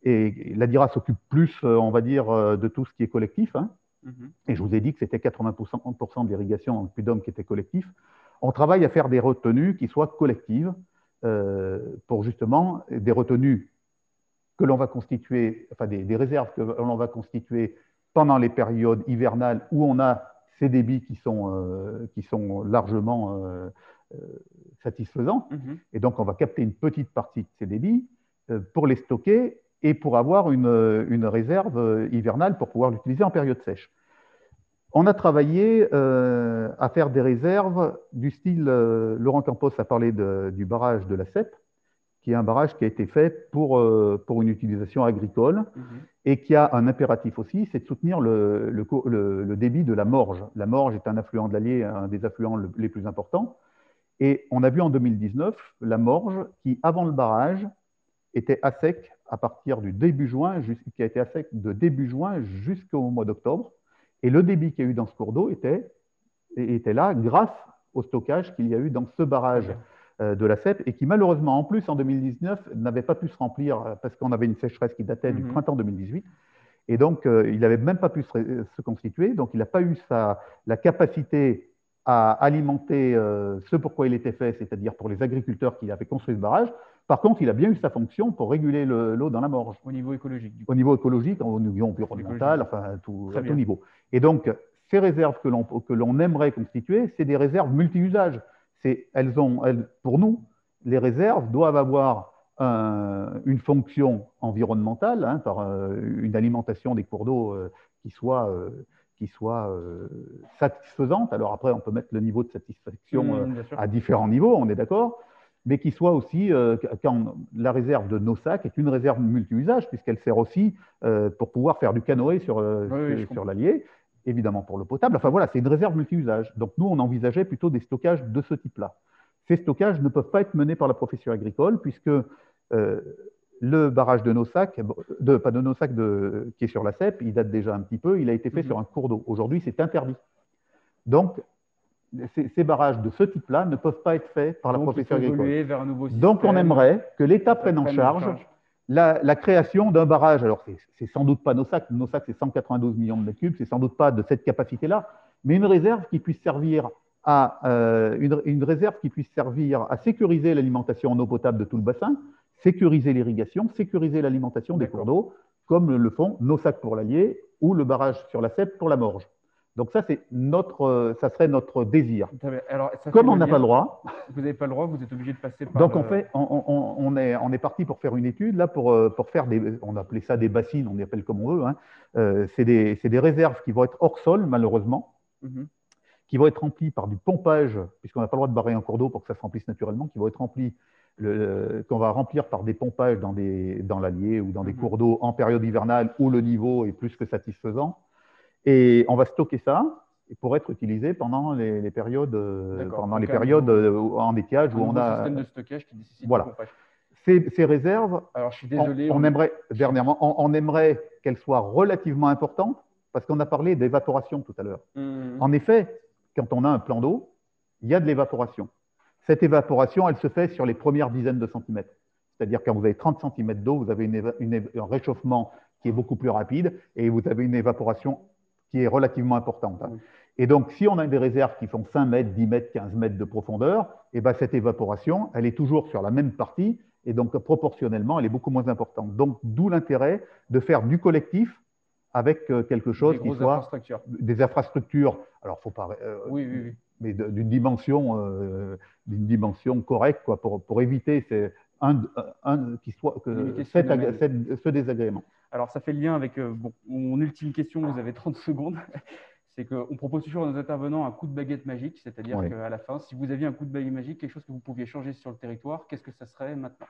S4: Et l'ADIRA s'occupe plus, on va dire, de tout ce qui est collectif. Hein. Mhm. Et je vous ai dit que c'était 80% de l'irrigation dans le Puy-de-Dôme qui était collectif. On travaille à faire des retenues qui soient collectives pour justement des retenues que l'on va constituer, enfin des, des réserves que l'on va constituer pendant les périodes hivernales où on a ces débits qui sont, euh, qui sont largement euh, euh, satisfaisants. Mhm. Et donc, on va capter une petite partie de ces débits pour les stocker et pour avoir une, une réserve hivernale pour pouvoir l'utiliser en période sèche. On a travaillé à faire des réserves du style, Laurent Campos a parlé du barrage de la CEP, qui est un barrage qui a été fait pour, euh, pour une utilisation agricole mhm. et qui a un impératif aussi, c'est de soutenir le, le, débit de la Morge. La Morge est un affluent de l'Allier, un des affluents les plus importants. Et on a vu en 2019 la Morge qui, avant le barrage, était à sec à partir du début juin, qui a été à sec de début juin jusqu'au mois d'octobre. Et le débit qu'il y a eu dans ce cours d'eau était, était là grâce au stockage qu'il y a eu dans ce barrage. Euh, de la CEP et qui malheureusement en plus en 2019 n'avait pas pu se remplir euh, parce qu'on avait une sécheresse qui datait du mhm. printemps 2018 et donc euh, il n'avait même pas pu se, constituer donc il n'a pas eu sa, la capacité à alimenter ce pourquoi il était fait, c'est-à-dire pour les agriculteurs qui avaient construit ce barrage. Par contre, il a bien eu sa fonction pour réguler l'eau dans la Morge.
S3: Au niveau écologique.
S4: Au niveau écologique, au niveau environnemental, enfin tout, à tout niveau. Et donc, ces réserves que l'on aimerait constituer, c'est des réserves multi-usages elles ont, pour nous, les réserves doivent avoir une fonction environnementale, hein, par euh, une alimentation des cours d'eau euh, qui soit, euh, qui soit satisfaisante. Alors après, on peut mettre le niveau de satisfaction mmh, à différents niveaux, on est d'accord, mais qui soit aussi, quand la réserve de nos sacs est une réserve multi-usage, puisqu'elle sert aussi pour pouvoir faire du canoë sur, sur l'Allier évidemment pour l'eau potable. Enfin voilà, c'est une réserve multi-usage. Donc nous, on envisageait plutôt des stockages de ce type-là. Ces stockages ne peuvent pas être menés par la profession agricole puisque euh, le barrage de Nossac, de, pas de Nossac, de, qui est sur la CEP, il date déjà un petit peu, il a été fait mhm. sur un cours d'eau. Aujourd'hui, c'est interdit. Donc, ces, barrages de ce type-là ne peuvent pas être faits par la profession agricole. Donc, on aimerait que l'État prenne en charge la, création d'un barrage, alors c'est sans doute pas nos sacs, nos sacs c'est 192 millions de mètres cubes, c'est sans doute pas de cette capacité-là, mais une réserve qui puisse servir à euh, une, réserve qui puisse servir à sécuriser l'alimentation en eau potable de tout le bassin, sécuriser l'irrigation, sécuriser l'alimentation des cours d'eau, comme le font nos sacs pour l'Allier ou le barrage sur la Cèpe pour la Morge. Donc ça, c'est notre, euh, ça serait notre désir. Alors, Comme on n'a pas le droit.
S3: Vous n'avez pas le droit, vous êtes obligé de passer par.
S4: Donc fait, on, est, on est parti pour faire une étude là pour, euh, pour faire des, on appelait ça des bassines, on les appelle comme on veut. Hein. Euh, c'est des, des, réserves qui vont être hors sol malheureusement, mhm. qui vont être remplies par du pompage, puisqu'on n'a pas le droit de barrer un cours d'eau pour que ça se remplisse naturellement, qui vont être remplies qu'on va remplir par des pompages dans, des, dans l'Allier ou dans des mhm. cours d'eau en période hivernale où le niveau est plus que satisfaisant. Et on va stocker ça pour être utilisé pendant les, périodes, euh, pendant les périodes euh, en étiage où on a.
S3: Un système de stockage qui nécessite
S4: voilà. Ces, ces, réserves,
S3: Alors, je suis désolé,
S4: on, aimerait, dernièrement, on, aimerait qu'elles soient relativement importantes parce qu'on a parlé d'évaporation tout à l'heure. Mmh. En effet, quand on a un plan d'eau, il y a de l'évaporation. Cette évaporation, elle se fait sur les premières dizaines de centimètres. C'est-à-dire quand vous avez 30 cm d'eau, vous avez une, un réchauffement qui est beaucoup plus rapide et vous avez une évaporation qui est relativement importante. hein.
S3: Oui.
S4: Et donc, si on a des réserves qui font 5 mètres, 10 mètres, 15 mètres de profondeur, eh ben, cette évaporation, elle est toujours sur la même partie, et donc proportionnellement, elle est beaucoup moins importante. Donc, d'où l'intérêt de faire du collectif avec euh, quelque chose qui soit
S3: infrastructures.
S4: des infrastructures, alors faut pas, euh,
S3: Oui, oui, oui.
S4: mais d'une dimension, euh, d'une dimension correcte, quoi, pour, pour éviter ces- un, un, qui soit, que,
S3: ce
S4: cet
S3: phénomène.
S4: agré- cette- ce désagrément.
S3: Alors, ça fait le lien avec euh, bon, mon ultime question, vous avez 30 secondes. C'est qu'on propose toujours à nos intervenants un coup de baguette magique, c'est-à-dire
S4: Oui.
S3: qu'à la fin, si vous aviez un coup de baguette magique, quelque chose que vous pouviez changer sur le territoire, qu'est-ce que ça serait maintenant?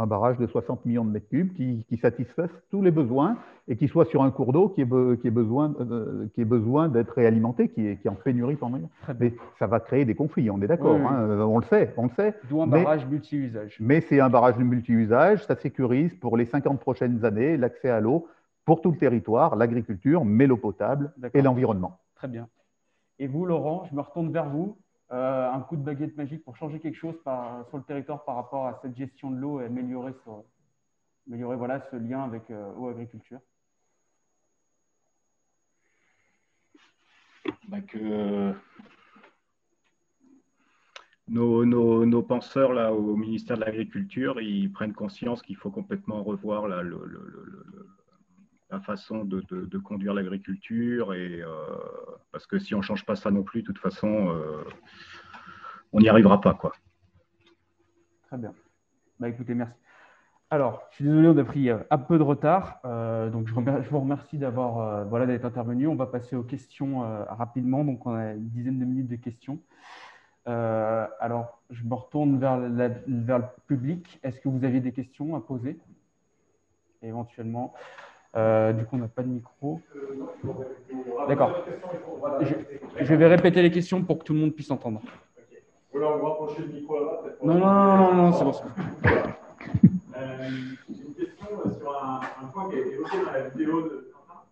S4: Un barrage de 60 millions de mètres cubes qui, qui satisfasse tous les besoins et qui soit sur un cours d'eau qui be- qui besoin, euh, qui ait besoin d'être réalimenté, qui est, qui est en pénurie pendant. Mais ça va créer des conflits, on est d'accord,
S3: Oui, oui.
S4: hein, euh, on le sait, on le sait.
S3: D'où un
S4: mais-
S3: barrage multi-usage.
S4: Mais c'est un barrage de multi-usage, ça sécurise pour les 50 prochaines années l'accès à l'eau pour tout le territoire, l'agriculture, mais l'eau potable et l'environnement.
S3: Très bien. Et vous, Laurent, je me retourne vers vous. Euh, un coup de baguette magique pour changer quelque chose par- sur le territoire par rapport à cette gestion de l'eau et améliorer, ce, améliorer voilà, ce lien avec euh, eau-agriculture.
S5: bah, que nos, nos- nos penseurs là, au ministère de l'Agriculture, ils prennent conscience qu'il faut complètement revoir là, le- la façon de, de- conduire l'agriculture. Et, euh, parce que si on ne change pas ça non plus, de toute façon, euh, on n'y arrivera pas. Quoi.
S3: Très bien. Bah, écoutez, merci. Alors, je suis désolé, on a pris euh, un peu de retard. Donc, je, vous remercie d'avoir voilà, d'être intervenu. On va passer aux questions rapidement. Donc, on a une dizaine de minutes de questions. Alors, je me retourne vers, vers le public. Est-ce que vous aviez des questions à poser? Éventuellement. Euh, du coup, on n'a pas de micro. D'accord. Je, vais répéter les questions pour que tout le monde puisse entendre.
S8: Vous voulez vous rapprocher le micro là-bas
S3: Non, non, non, c'est bon.
S8: Euh, J'ai une question euh, sur un, point qui a été évoqué dans la vidéo de Quentin,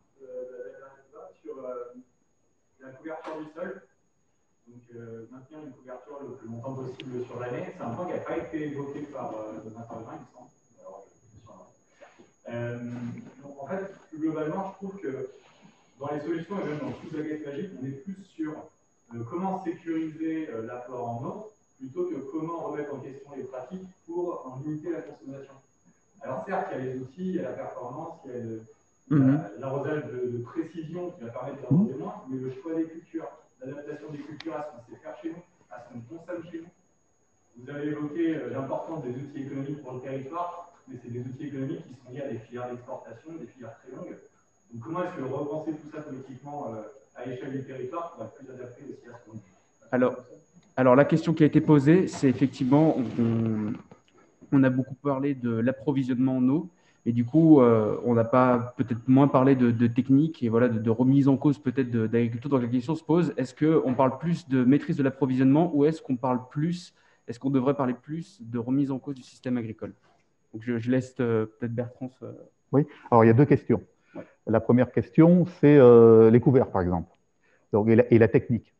S8: sur la couverture du sol. Donc, maintenir une couverture le plus longtemps possible sur l'année. C'est un point qui n'a pas été évoqué par euh, nos intervenants, il me semble. Alors, je suis sûr, hein. Euh, donc, en fait, plus globalement, je trouve que dans les solutions, et même dans toute la guette magique, on est plus sur euh, comment sécuriser euh, l'apport en eau plutôt que comment remettre en question les pratiques pour en limiter la consommation. Alors certes, il y a les outils, il y a la performance, il y a le-
S3: Mhm.
S8: la- l'arrosage de, de précision qui va permettre d'arroser moins, mais le choix des cultures, l'adaptation des cultures à ce qu'on sait faire chez nous, à ce qu'on consomme chez nous. Vous avez évoqué euh, l'importance des outils économiques pour le territoire, mais c'est des outils économiques qui sont liés à des filières d'exportation, des filières très longues. Donc comment est-ce que repenser tout ça politiquement euh, à l'échelle du territoire pour être plus adapté aussi à ce qu'on
S3: Alors, Alors, la question qui a été posée, c'est effectivement, on, a beaucoup parlé de l'approvisionnement en eau, et du coup, euh, on n'a pas peut-être moins parlé de, de technique et voilà, de, de remise en cause peut-être d'agriculture. Donc, la question se pose est-ce qu'on parle plus de maîtrise de l'approvisionnement ou est-ce qu'on parle plus, est-ce qu'on devrait parler plus de remise en cause du système agricole? Donc, je, je laisse euh, peut-être Bertrand. se-
S4: Alors, il y a deux questions.
S3: Ouais.
S4: La première question, c'est euh, les couverts, par exemple, Donc, et, la, et la technique.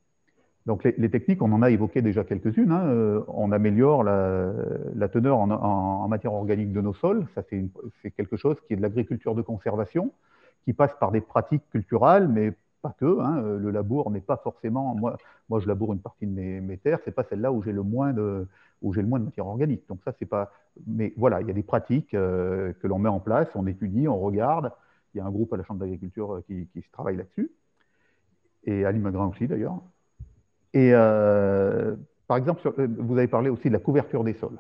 S4: Donc, les, les techniques, on en a évoqué déjà quelques-unes. hein. Euh, On améliore la, la teneur en, en- en matière organique de nos sols. Ça, c'est quelque chose qui est de l'agriculture de conservation, qui passe par des pratiques culturelles, mais pas que. hein. Euh, Le labour n'est pas forcément. Moi, moi, je laboure une partie de mes, mes terres. C'est pas celle-là où j'ai le moins de matière organique. Donc ça, c'est pas. Mais voilà, il y a des pratiques euh, que l'on met en place, on étudie, on regarde. Il y a un groupe à la Chambre d'agriculture euh, qui, qui travaille là-dessus, et à Limagrin aussi d'ailleurs. Et par exemple, vous avez parlé aussi de la couverture des sols.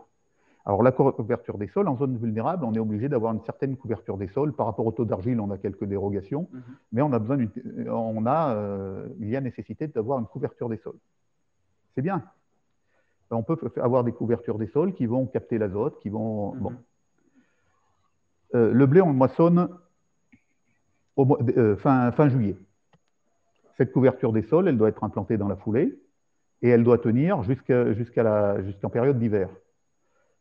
S4: Alors la couverture des sols, en zone vulnérable, on est obligé d'avoir une certaine couverture des sols. Par rapport au taux d'argile, on a quelques dérogations,
S3: Mhm.
S4: mais on a besoin on a, euh, il y a nécessité d'avoir une couverture des sols. C'est bien. On peut avoir des couvertures des sols qui vont capter l'azote, qui vont.
S3: Mhm.
S4: Bon. Euh, le blé, on le moissonne au euh, fin, fin juillet. Cette couverture des sols, elle doit être implantée dans la foulée et elle doit tenir jusqu'en période d'hiver.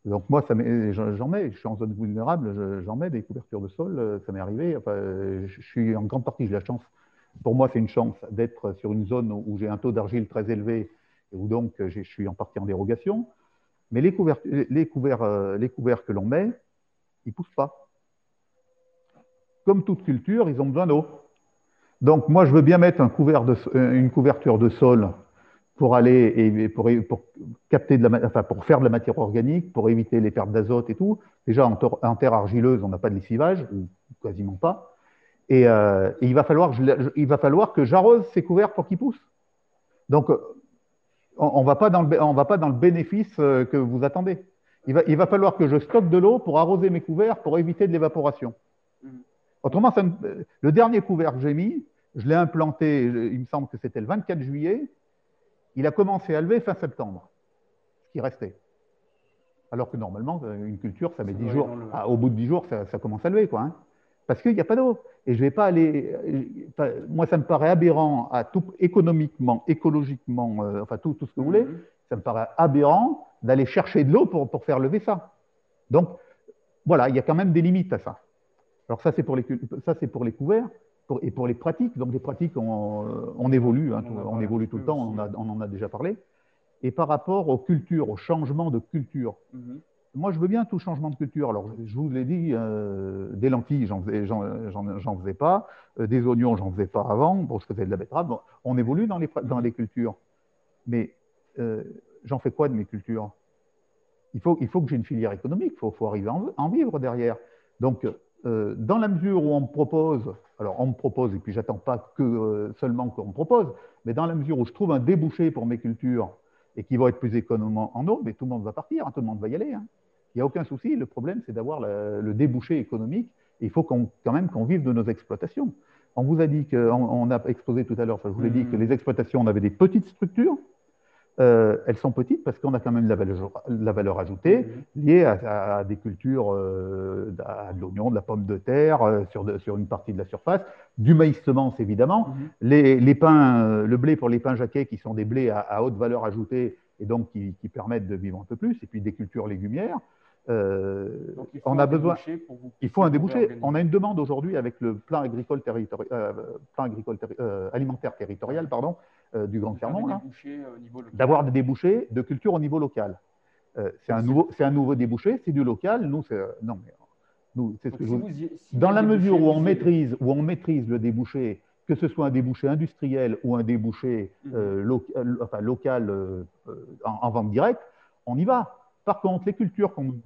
S4: Donc moi, j'en mets, je suis en zone vulnérable, je- j'en mets des couvertures de sol, euh, ça m'est arrivé. Enfin, euh, je suis en grande partie, j'ai la chance, pour moi c'est une chance d'être sur une zone où j'ai un taux d'argile très élevé et où donc euh, je suis en partie en dérogation. Mais les couverts, que l'on met, ils ne poussent pas. Comme toute culture, ils ont besoin d'eau. Donc, moi, je veux bien mettre une couverture de sol pour aller et pour, pour capter de la, enfin, pour faire de la matière organique, pour éviter les pertes d'azote et tout. Déjà, en, en terre argileuse, on n'a pas de lessivage, ou quasiment pas. Et, euh, et il, va falloir, il va falloir que j'arrose ces couverts pour qu'ils poussent. Donc, on ne va, pas dans le, on va pas dans le bénéfice euh, que vous attendez. Il va, il va falloir que je stocke de l'eau pour arroser mes couverts pour éviter de l'évaporation. Mmh. Autrement, ça le dernier couvert que j'ai mis, je l'ai implanté, il me semble que c'était le 24 juillet, il a commencé à lever fin septembre, ce qui restait. Alors que normalement, une culture, ça met 10 jours. Ah, au bout de 10 jours, ça, ça commence à lever, quoi. Hein. parce qu'il n'y a pas d'eau. Et je ne vais pas aller. Moi, ça me paraît aberrant à tout, économiquement, écologiquement, euh, enfin tout, tout, ce que vous voulez. Mm-hmm. Ça me paraît aberrant d'aller chercher de l'eau pour, pour, faire lever ça. Donc, voilà, il y a quand même des limites à ça. Alors, ça, c'est pour, les, ça, pour les couverts pour, et pour les pratiques. Donc, les pratiques, on, on évolue, hein, on, évolue tout le temps, on, on, en a déjà parlé. Et par rapport aux cultures, au changement de culture, mm-hmm. moi, je veux bien tout changement de culture. Alors, je vous l'ai dit, euh, des lentilles, j'en faisais, faisais, pas. Euh, des oignons, j'en faisais pas avant. Bon, je faisais de la betterave. on évolue dans les, dans les cultures. Mais euh, j'en fais quoi de mes cultures? Il faut, il faut que j'ai une filière économique. Il faut, faut, arriver à en, en, vivre derrière. Donc, dans la mesure où on me propose, alors on me propose, et puis j'attends pas que seulement qu'on me propose, mais dans la mesure où je trouve un débouché pour mes cultures et qui vont être plus économes en eau, mais tout le monde va partir, hein, tout le monde va y aller. Hein. Il n'y a aucun souci. Le problème, c'est d'avoir le, débouché économique. il faut quand même qu'on vive de nos exploitations. On vous a dit qu'on on a exposé tout à l'heure, je vous l'ai dit que mmh. les exploitations, on avait des petites structures. Euh, elles sont petites parce qu'on a quand même la valeur, la valeur ajoutée mmh. liée à, des cultures, euh, à de l'oignon, de la pomme de terre euh, sur, sur, une partie de la surface, du maïs semence évidemment, mmh. les, les, pains, le blé pour les pains jaquets qui sont des blés à, haute valeur ajoutée et donc qui, qui, permettent de vivre un peu plus, et puis des cultures légumières. On a besoin. il faut un débouché. On a une demande aujourd'hui avec le plan agricole, plan agricole alimentaire territorial, pardon, euh, du Grand Clermont, euh, d'avoir des débouchés de culture au niveau local. Euh, c'est un, nouveau, un nouveau débouché, c'est du local. Nous, c'est non, mais nous, ce que dans la mesure où on maîtrise, où on maîtrise le débouché, que ce soit un débouché industriel ou un débouché mhm. enfin, local en, vente directe, on y va. Par contre, les cultures qu'on nous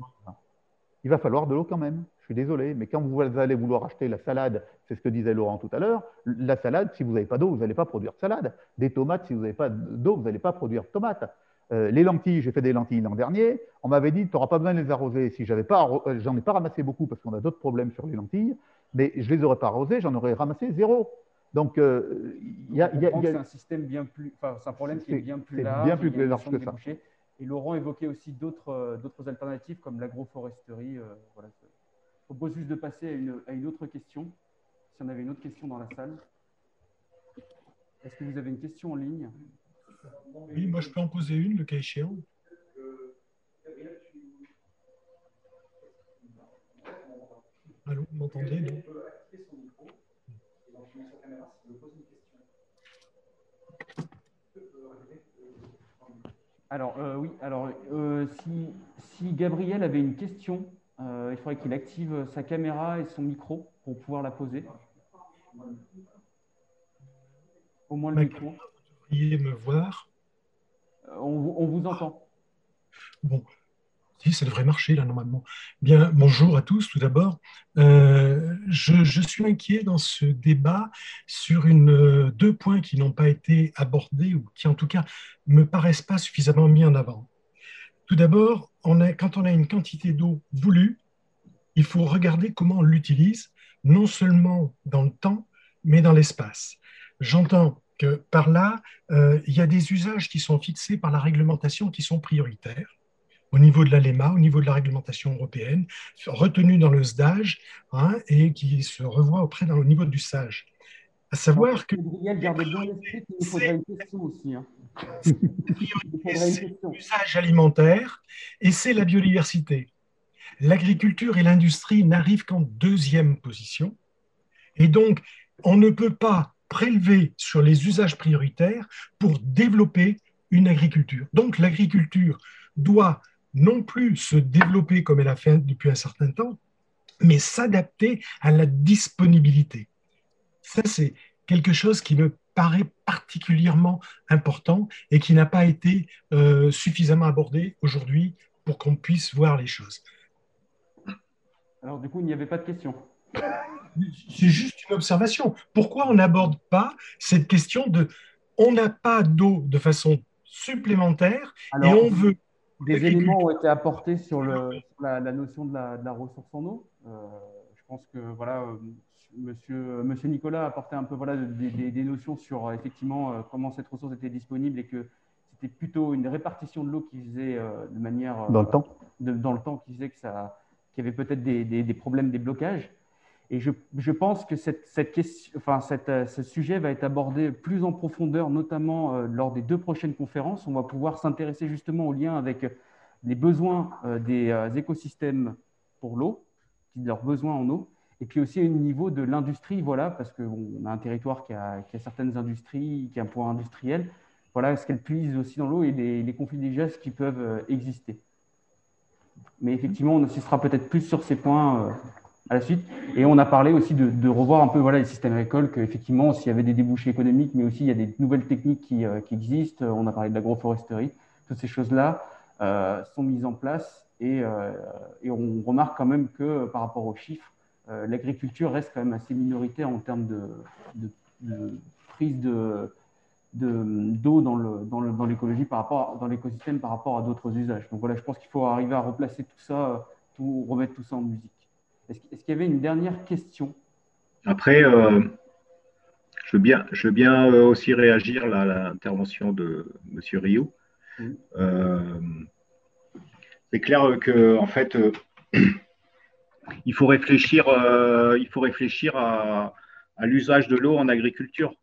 S4: il va falloir de l'eau quand même suis désolé, mais quand vous allez vouloir acheter la salade, c'est ce que disait Laurent tout à l'heure, la salade, si vous n'avez pas d'eau, vous n'allez pas produire de salade. Des tomates, si vous n'avez pas d'eau, vous n'allez pas produire de tomates. Euh, les lentilles, j'ai fait des lentilles l'an dernier. On m'avait dit, tu n'auras pas besoin de les arroser. Si j'avais pas, euh, j'en ai pas ramassé beaucoup parce qu'on a d'autres problèmes sur les lentilles, mais je les aurais pas arrosées, j'en aurais ramassé zéro. Donc, euh, il y a,
S3: c'est un système bien plus, enfin, c'est un problème qui est bien plus large, bien plus large que ça. Et Laurent évoquait aussi d'autres, d'autres alternatives comme l'agroforesterie. je propose juste de passer à une, à une, autre question. Si on avait une autre question dans la salle. Est-ce que vous avez une question en ligne?
S9: Oui, moi je peux en poser une, le cas échéant. Allô, vous m'entendez?
S3: Alors, euh, oui, alors, euh, si, si Gabriel avait une question, euh, il faudrait qu'il active sa caméra et son micro pour pouvoir la poser. Au moins le micro. Vous
S9: devriez me voir.
S3: Euh, on, vous entend.
S9: Bon, si, ça devrait marcher là normalement. Bien, bonjour à tous tout d'abord. Euh, je, suis inquiet dans ce débat sur une, deux points qui n'ont pas été abordés ou qui en tout cas me paraissent pas suffisamment mis en avant. Tout d'abord, quand on a une quantité d'eau voulue, il faut regarder comment on l'utilise, non seulement dans le temps, mais dans l'espace. J'entends que par là, euh, il y a des usages qui sont fixés par la réglementation qui sont prioritaires au niveau de l'ALEMA, au niveau de la réglementation européenne, retenus dans le SDAGE hein, et qui se revoient auprès au niveau du SAGE. À savoir que.
S3: gardez bien l'esprit qu'il faudrait une question aussi. Hein.
S9: c'est l'usage alimentaire et c'est la biodiversité. L'agriculture et l'industrie n'arrivent qu'en deuxième position. Et donc, on ne peut pas prélever sur les usages prioritaires pour développer une agriculture. Donc, l'agriculture doit non plus se développer comme elle a fait depuis un certain temps, mais s'adapter à la disponibilité. Ça, c'est quelque chose qui me paraît particulièrement important et qui n'a pas été euh, suffisamment abordé aujourd'hui pour qu'on puisse voir les choses.
S3: Alors du coup, il n'y avait pas de question.
S9: C'est juste une observation. Pourquoi on n'aborde pas cette question de on n'a pas d'eau de façon supplémentaire et on veut
S3: des éléments ont été apportés sur, le, la, notion de la, ressource en eau. Euh, je pense que voilà, euh, monsieur, monsieur Nicolas a apporté un peu voilà, des, notions sur euh, effectivement comment cette ressource était disponible et que c'était plutôt une répartition de l'eau qui faisait de manière.
S4: Dans le temps
S3: Dans le temps, qui faisait qu'il y avait peut-être des, problèmes, des blocages. Et je, pense que cette, question, enfin, cette, ce sujet va être abordé plus en profondeur, notamment lors des deux prochaines conférences. On va pouvoir s'intéresser justement au lien avec les besoins des écosystèmes pour l'eau, leurs besoins en eau, et puis aussi au niveau de l'industrie, voilà, parce qu'on a un territoire qui a, certaines industries, qui a un point industriel. Voilà, est-ce qu'elles puisent aussi dans l'eau et les, les, conflits des gestes qui peuvent exister. Mais effectivement, on insistera peut-être plus sur ces points à la suite. Et on a parlé aussi de, revoir un peu voilà, les systèmes agricoles, qu'effectivement, s'il y avait des débouchés économiques, mais aussi il y a des nouvelles techniques qui, euh, existent. On a parlé de l'agroforesterie, toutes ces choses-là euh, sont mises en place. Et, euh, et, on remarque quand même que par rapport aux chiffres, l'agriculture reste quand même assez minoritaire en termes de, prise de, d'eau dans, le, dans, l'écologie par rapport dans l'écosystème par rapport à d'autres usages. Donc voilà, je pense qu'il faut arriver à replacer tout ça, tout, remettre tout ça en musique. Est-ce, qu'il y avait une dernière question?
S5: Après, euh, je veux bien, je veux bien euh, aussi réagir à l'intervention de M. Rio. Euh, c'est clair que en fait, il faut réfléchir, il faut réfléchir à, à l'usage de l'eau en agriculture.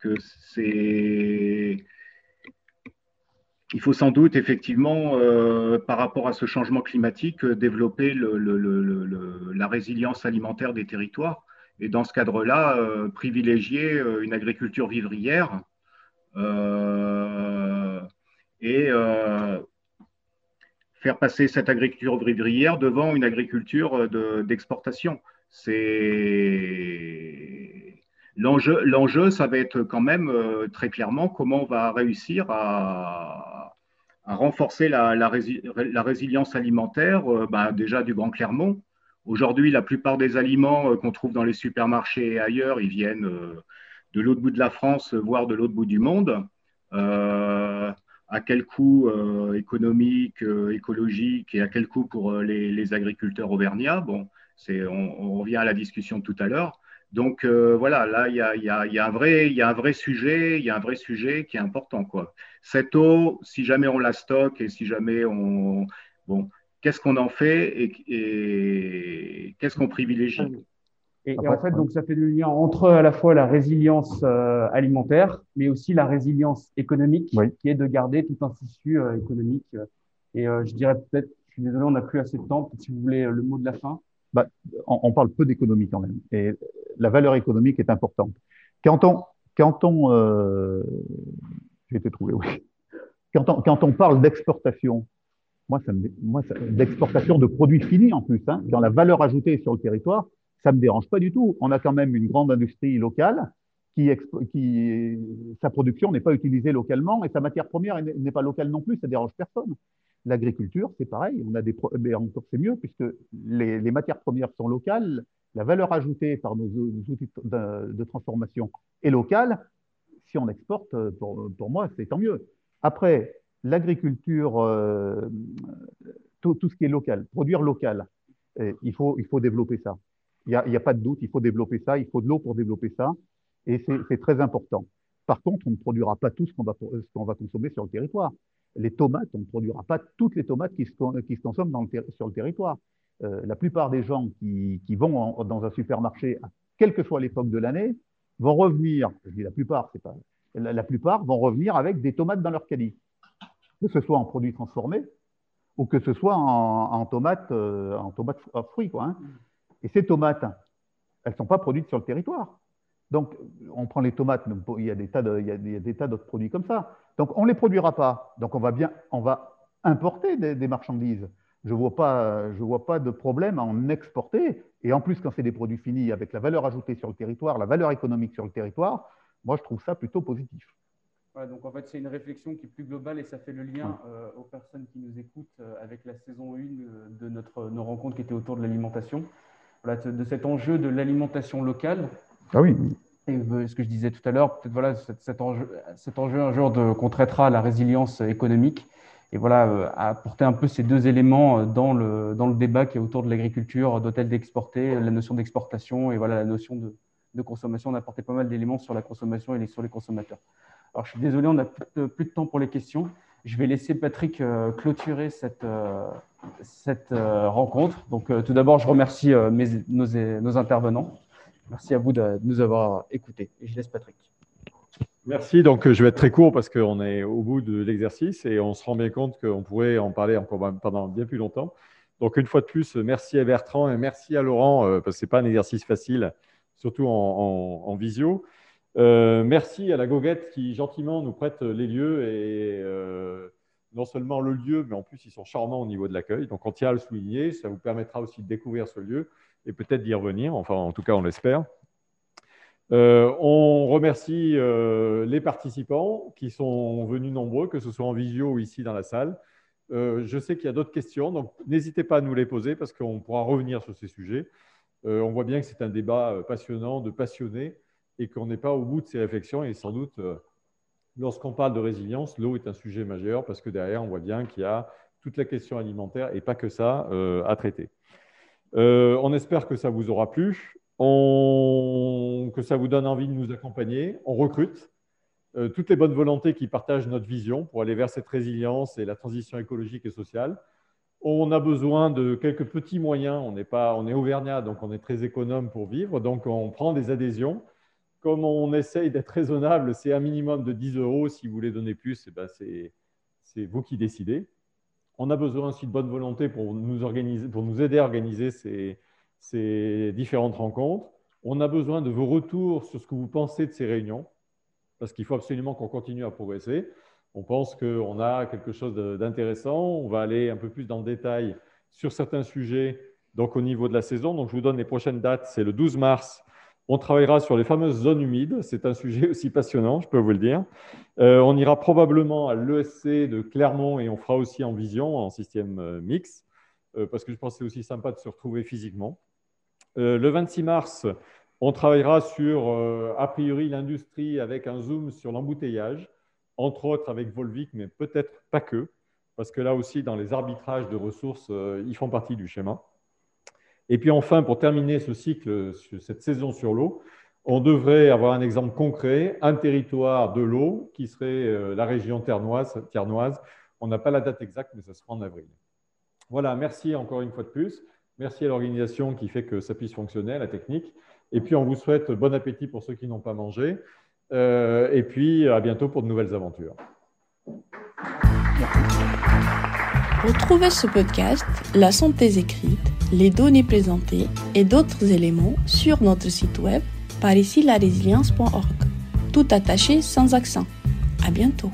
S5: Que c'est il faut sans doute effectivement, euh, par rapport à ce changement climatique, euh, développer la résilience alimentaire des territoires. Et dans ce cadre-là, euh, privilégier une agriculture vivrière et faire passer cette agriculture vivrière devant une agriculture d'exportation. L'enjeu, ça va être quand même très clairement comment on va réussir à renforcer la, résilience alimentaire, euh, bah, déjà du Grand Clermont. Aujourd'hui, la plupart des aliments euh, qu'on trouve dans les supermarchés et ailleurs, ils viennent euh, de l'autre bout de la France, voire de l'autre bout du monde. à quel coût économique, écologique et à quel coût pour les, agriculteurs auvergnats? Bon, on, on, revient à la discussion de tout à l'heure. Donc euh, voilà, là, il y a, un vrai, y a un vrai sujet, il y a un vrai sujet qui est important. Quoi. Cette eau, si jamais on la stocke et si jamais on... Bon, qu'est-ce qu'on en fait et, qu'est-ce qu'on privilégie?
S3: Et, en fait, donc, ça fait le lien entre à la fois la résilience euh, alimentaire, mais aussi la résilience économique, qui est de garder tout un tissu euh, économique. Et je dirais peut-être, je suis désolé, on n'a plus assez de temps, si vous voulez le mot de la fin.
S4: Bah, on, parle peu d'économie quand même. Et la valeur économique est importante. Quand on, quand euh, été trouvé, oui. Quand on, parle d'exportation, moi, d'exportation de produits finis en plus, hein, la valeur ajoutée sur le territoire, ça me dérange pas du tout. On a quand même une grande industrie locale qui, qui sa production n'est pas utilisée localement et sa matière première n'est pas locale non plus, ça dérange personne. L'agriculture, c'est pareil, on a des, mais encore c'est mieux puisque les, matières premières sont locales, la valeur ajoutée par nos outils de, transformation est locale. Si on exporte, pour, pour moi, c'est tant mieux. Après, l'agriculture, euh, tout, ce qui est local, produire local, eh, il, faut, il faut développer ça. Il n'y a, a, pas de doute, il faut développer ça, il faut de l'eau pour développer ça, et c'est très important. Par contre, on ne produira pas tout ce qu'on va consommer sur le territoire. Les tomates, on ne produira pas toutes les tomates qui se, qui se consomment dans le sur le territoire. Euh, la plupart des gens qui, vont dans un supermarché, quelle que soit l'époque de l'année, vont revenir, je dis la plupart, c'est pas, la, plupart vont revenir avec des tomates dans leur caddie, que ce soit en produits transformés ou que ce soit en, tomates, euh, en tomates fruits. Quoi, hein. Et ces tomates, elles ne sont pas produites sur le territoire. Donc, on prend les tomates, il y a des tas d'autres produits comme ça. Donc, on ne les produira pas. Donc, on va bien, on va importer des marchandises je ne vois, pas, je vois pas de problème à en exporter Et en plus, quand c'est des produits finis avec la valeur ajoutée sur le territoire, la valeur économique sur le territoire, moi, je trouve ça plutôt positif.
S3: donc en fait, c'est une réflexion qui est plus globale et ça fait le lien euh, aux personnes qui nous écoutent euh, avec la saison 1 euh, de notre, nos rencontres qui étaient autour de l'alimentation. Voilà, de cet enjeu de l'alimentation locale.
S4: Ah oui.
S3: Et ce que je disais tout à l'heure, peut-être voilà, cet, enjeu, cet enjeu un jour qu'on traitera la résilience économique et voilà, apporter un peu ces deux éléments dans le, dans le débat qui est autour de l'agriculture, d'hôtel d'exporter, la notion d'exportation et voilà, la notion de, de consommation. On a apporté pas mal d'éléments sur la consommation et sur les consommateurs. Alors, je suis désolé, on n'a plus de temps pour les questions. Je vais laisser Patrick euh, clôturer cette, euh, cette euh, rencontre. Donc, tout d'abord, je remercie nos, intervenants. Merci à vous de nous avoir écoutés. Je laisse Patrick.
S2: Merci. Donc, je vais être très court parce qu'on est au bout de l'exercice et on se rend bien compte qu'on pourrait en parler encore pendant bien plus longtemps. Donc, une fois de plus, merci à Bertrand et merci à Laurent parce que ce n'est pas un exercice facile surtout en, visio. Euh, merci à la Goguette qui gentiment nous prête les lieux et euh, non seulement le lieu, mais en plus ils sont charmants au niveau de l'accueil. Donc on tient à le souligner, ça vous permettra aussi de découvrir ce lieu et peut-être d'y revenir, enfin en tout cas on l'espère. Euh, on remercie les participants qui sont venus nombreux, que ce soit en visio ou ici dans la salle. je sais qu'il y a d'autres questions, donc n'hésitez pas à nous les poser parce qu'on pourra revenir sur ces sujets. Euh, on voit bien que c'est un débat euh, passionnant, de passionnés, et qu'on n'est pas au bout de ces réflexions. Et sans doute, euh, lorsqu'on parle de résilience, l'eau est un sujet majeur parce que derrière, on voit bien qu'il y a toute la question alimentaire et pas que ça à traiter. on espère que ça vous aura plu, que ça vous donne envie de nous accompagner. On recrute toutes les bonnes volontés qui partagent notre vision pour aller vers cette résilience et la transition écologique et sociale. On a besoin de quelques petits moyens. On est, pas, on est auvergnat, donc on est très économe pour vivre. Donc on prend des adhésions. Comme on essaye d'être raisonnable, c'est un minimum de 10 euros. Si vous voulez donner plus, eh ben c'est vous qui décidez. On a besoin aussi de bonne volonté pour nous, aider à organiser ces, ces différentes rencontres. On a besoin de vos retours sur ce que vous pensez de ces réunions, parce qu'il faut absolument qu'on continue à progresser on pense qu'on a quelque chose d'intéressant. On va aller un peu plus dans le détail sur certains sujets, donc au niveau de la saison. Donc, je vous donne les prochaines dates. C'est le 12 mars. On travaillera sur les fameuses zones humides. C'est un sujet aussi passionnant, je peux vous le dire. Euh, on ira probablement à l'ESC de Clermont et on fera aussi en vision, en système euh, mix, euh, parce que je pense que c'est aussi sympa de se retrouver physiquement. le 26 mars, on travaillera sur, a priori, l'industrie avec un zoom sur l'embouteillage entre autres avec Volvic, mais peut-être pas que, parce que là aussi, dans les arbitrages de ressources, ils font partie du schéma. Et puis enfin, pour terminer ce cycle, cette saison sur l'eau, on devrait avoir un exemple concret, un territoire de l'eau qui serait euh, la région ternoise. ternoise. On n'a pas la date exacte, mais ça sera en avril. Voilà, merci encore une fois de plus. Merci à l'organisation qui fait que ça puisse fonctionner, la technique. Et puis, on vous souhaite bon appétit pour ceux qui n'ont pas mangé. Euh, et puis, à bientôt pour de nouvelles aventures.
S1: Retrouvez ce podcast, la synthèse écrite, les données présentées et d'autres éléments sur notre site web par ici la résilience.org. Tout attaché sans accent. À bientôt.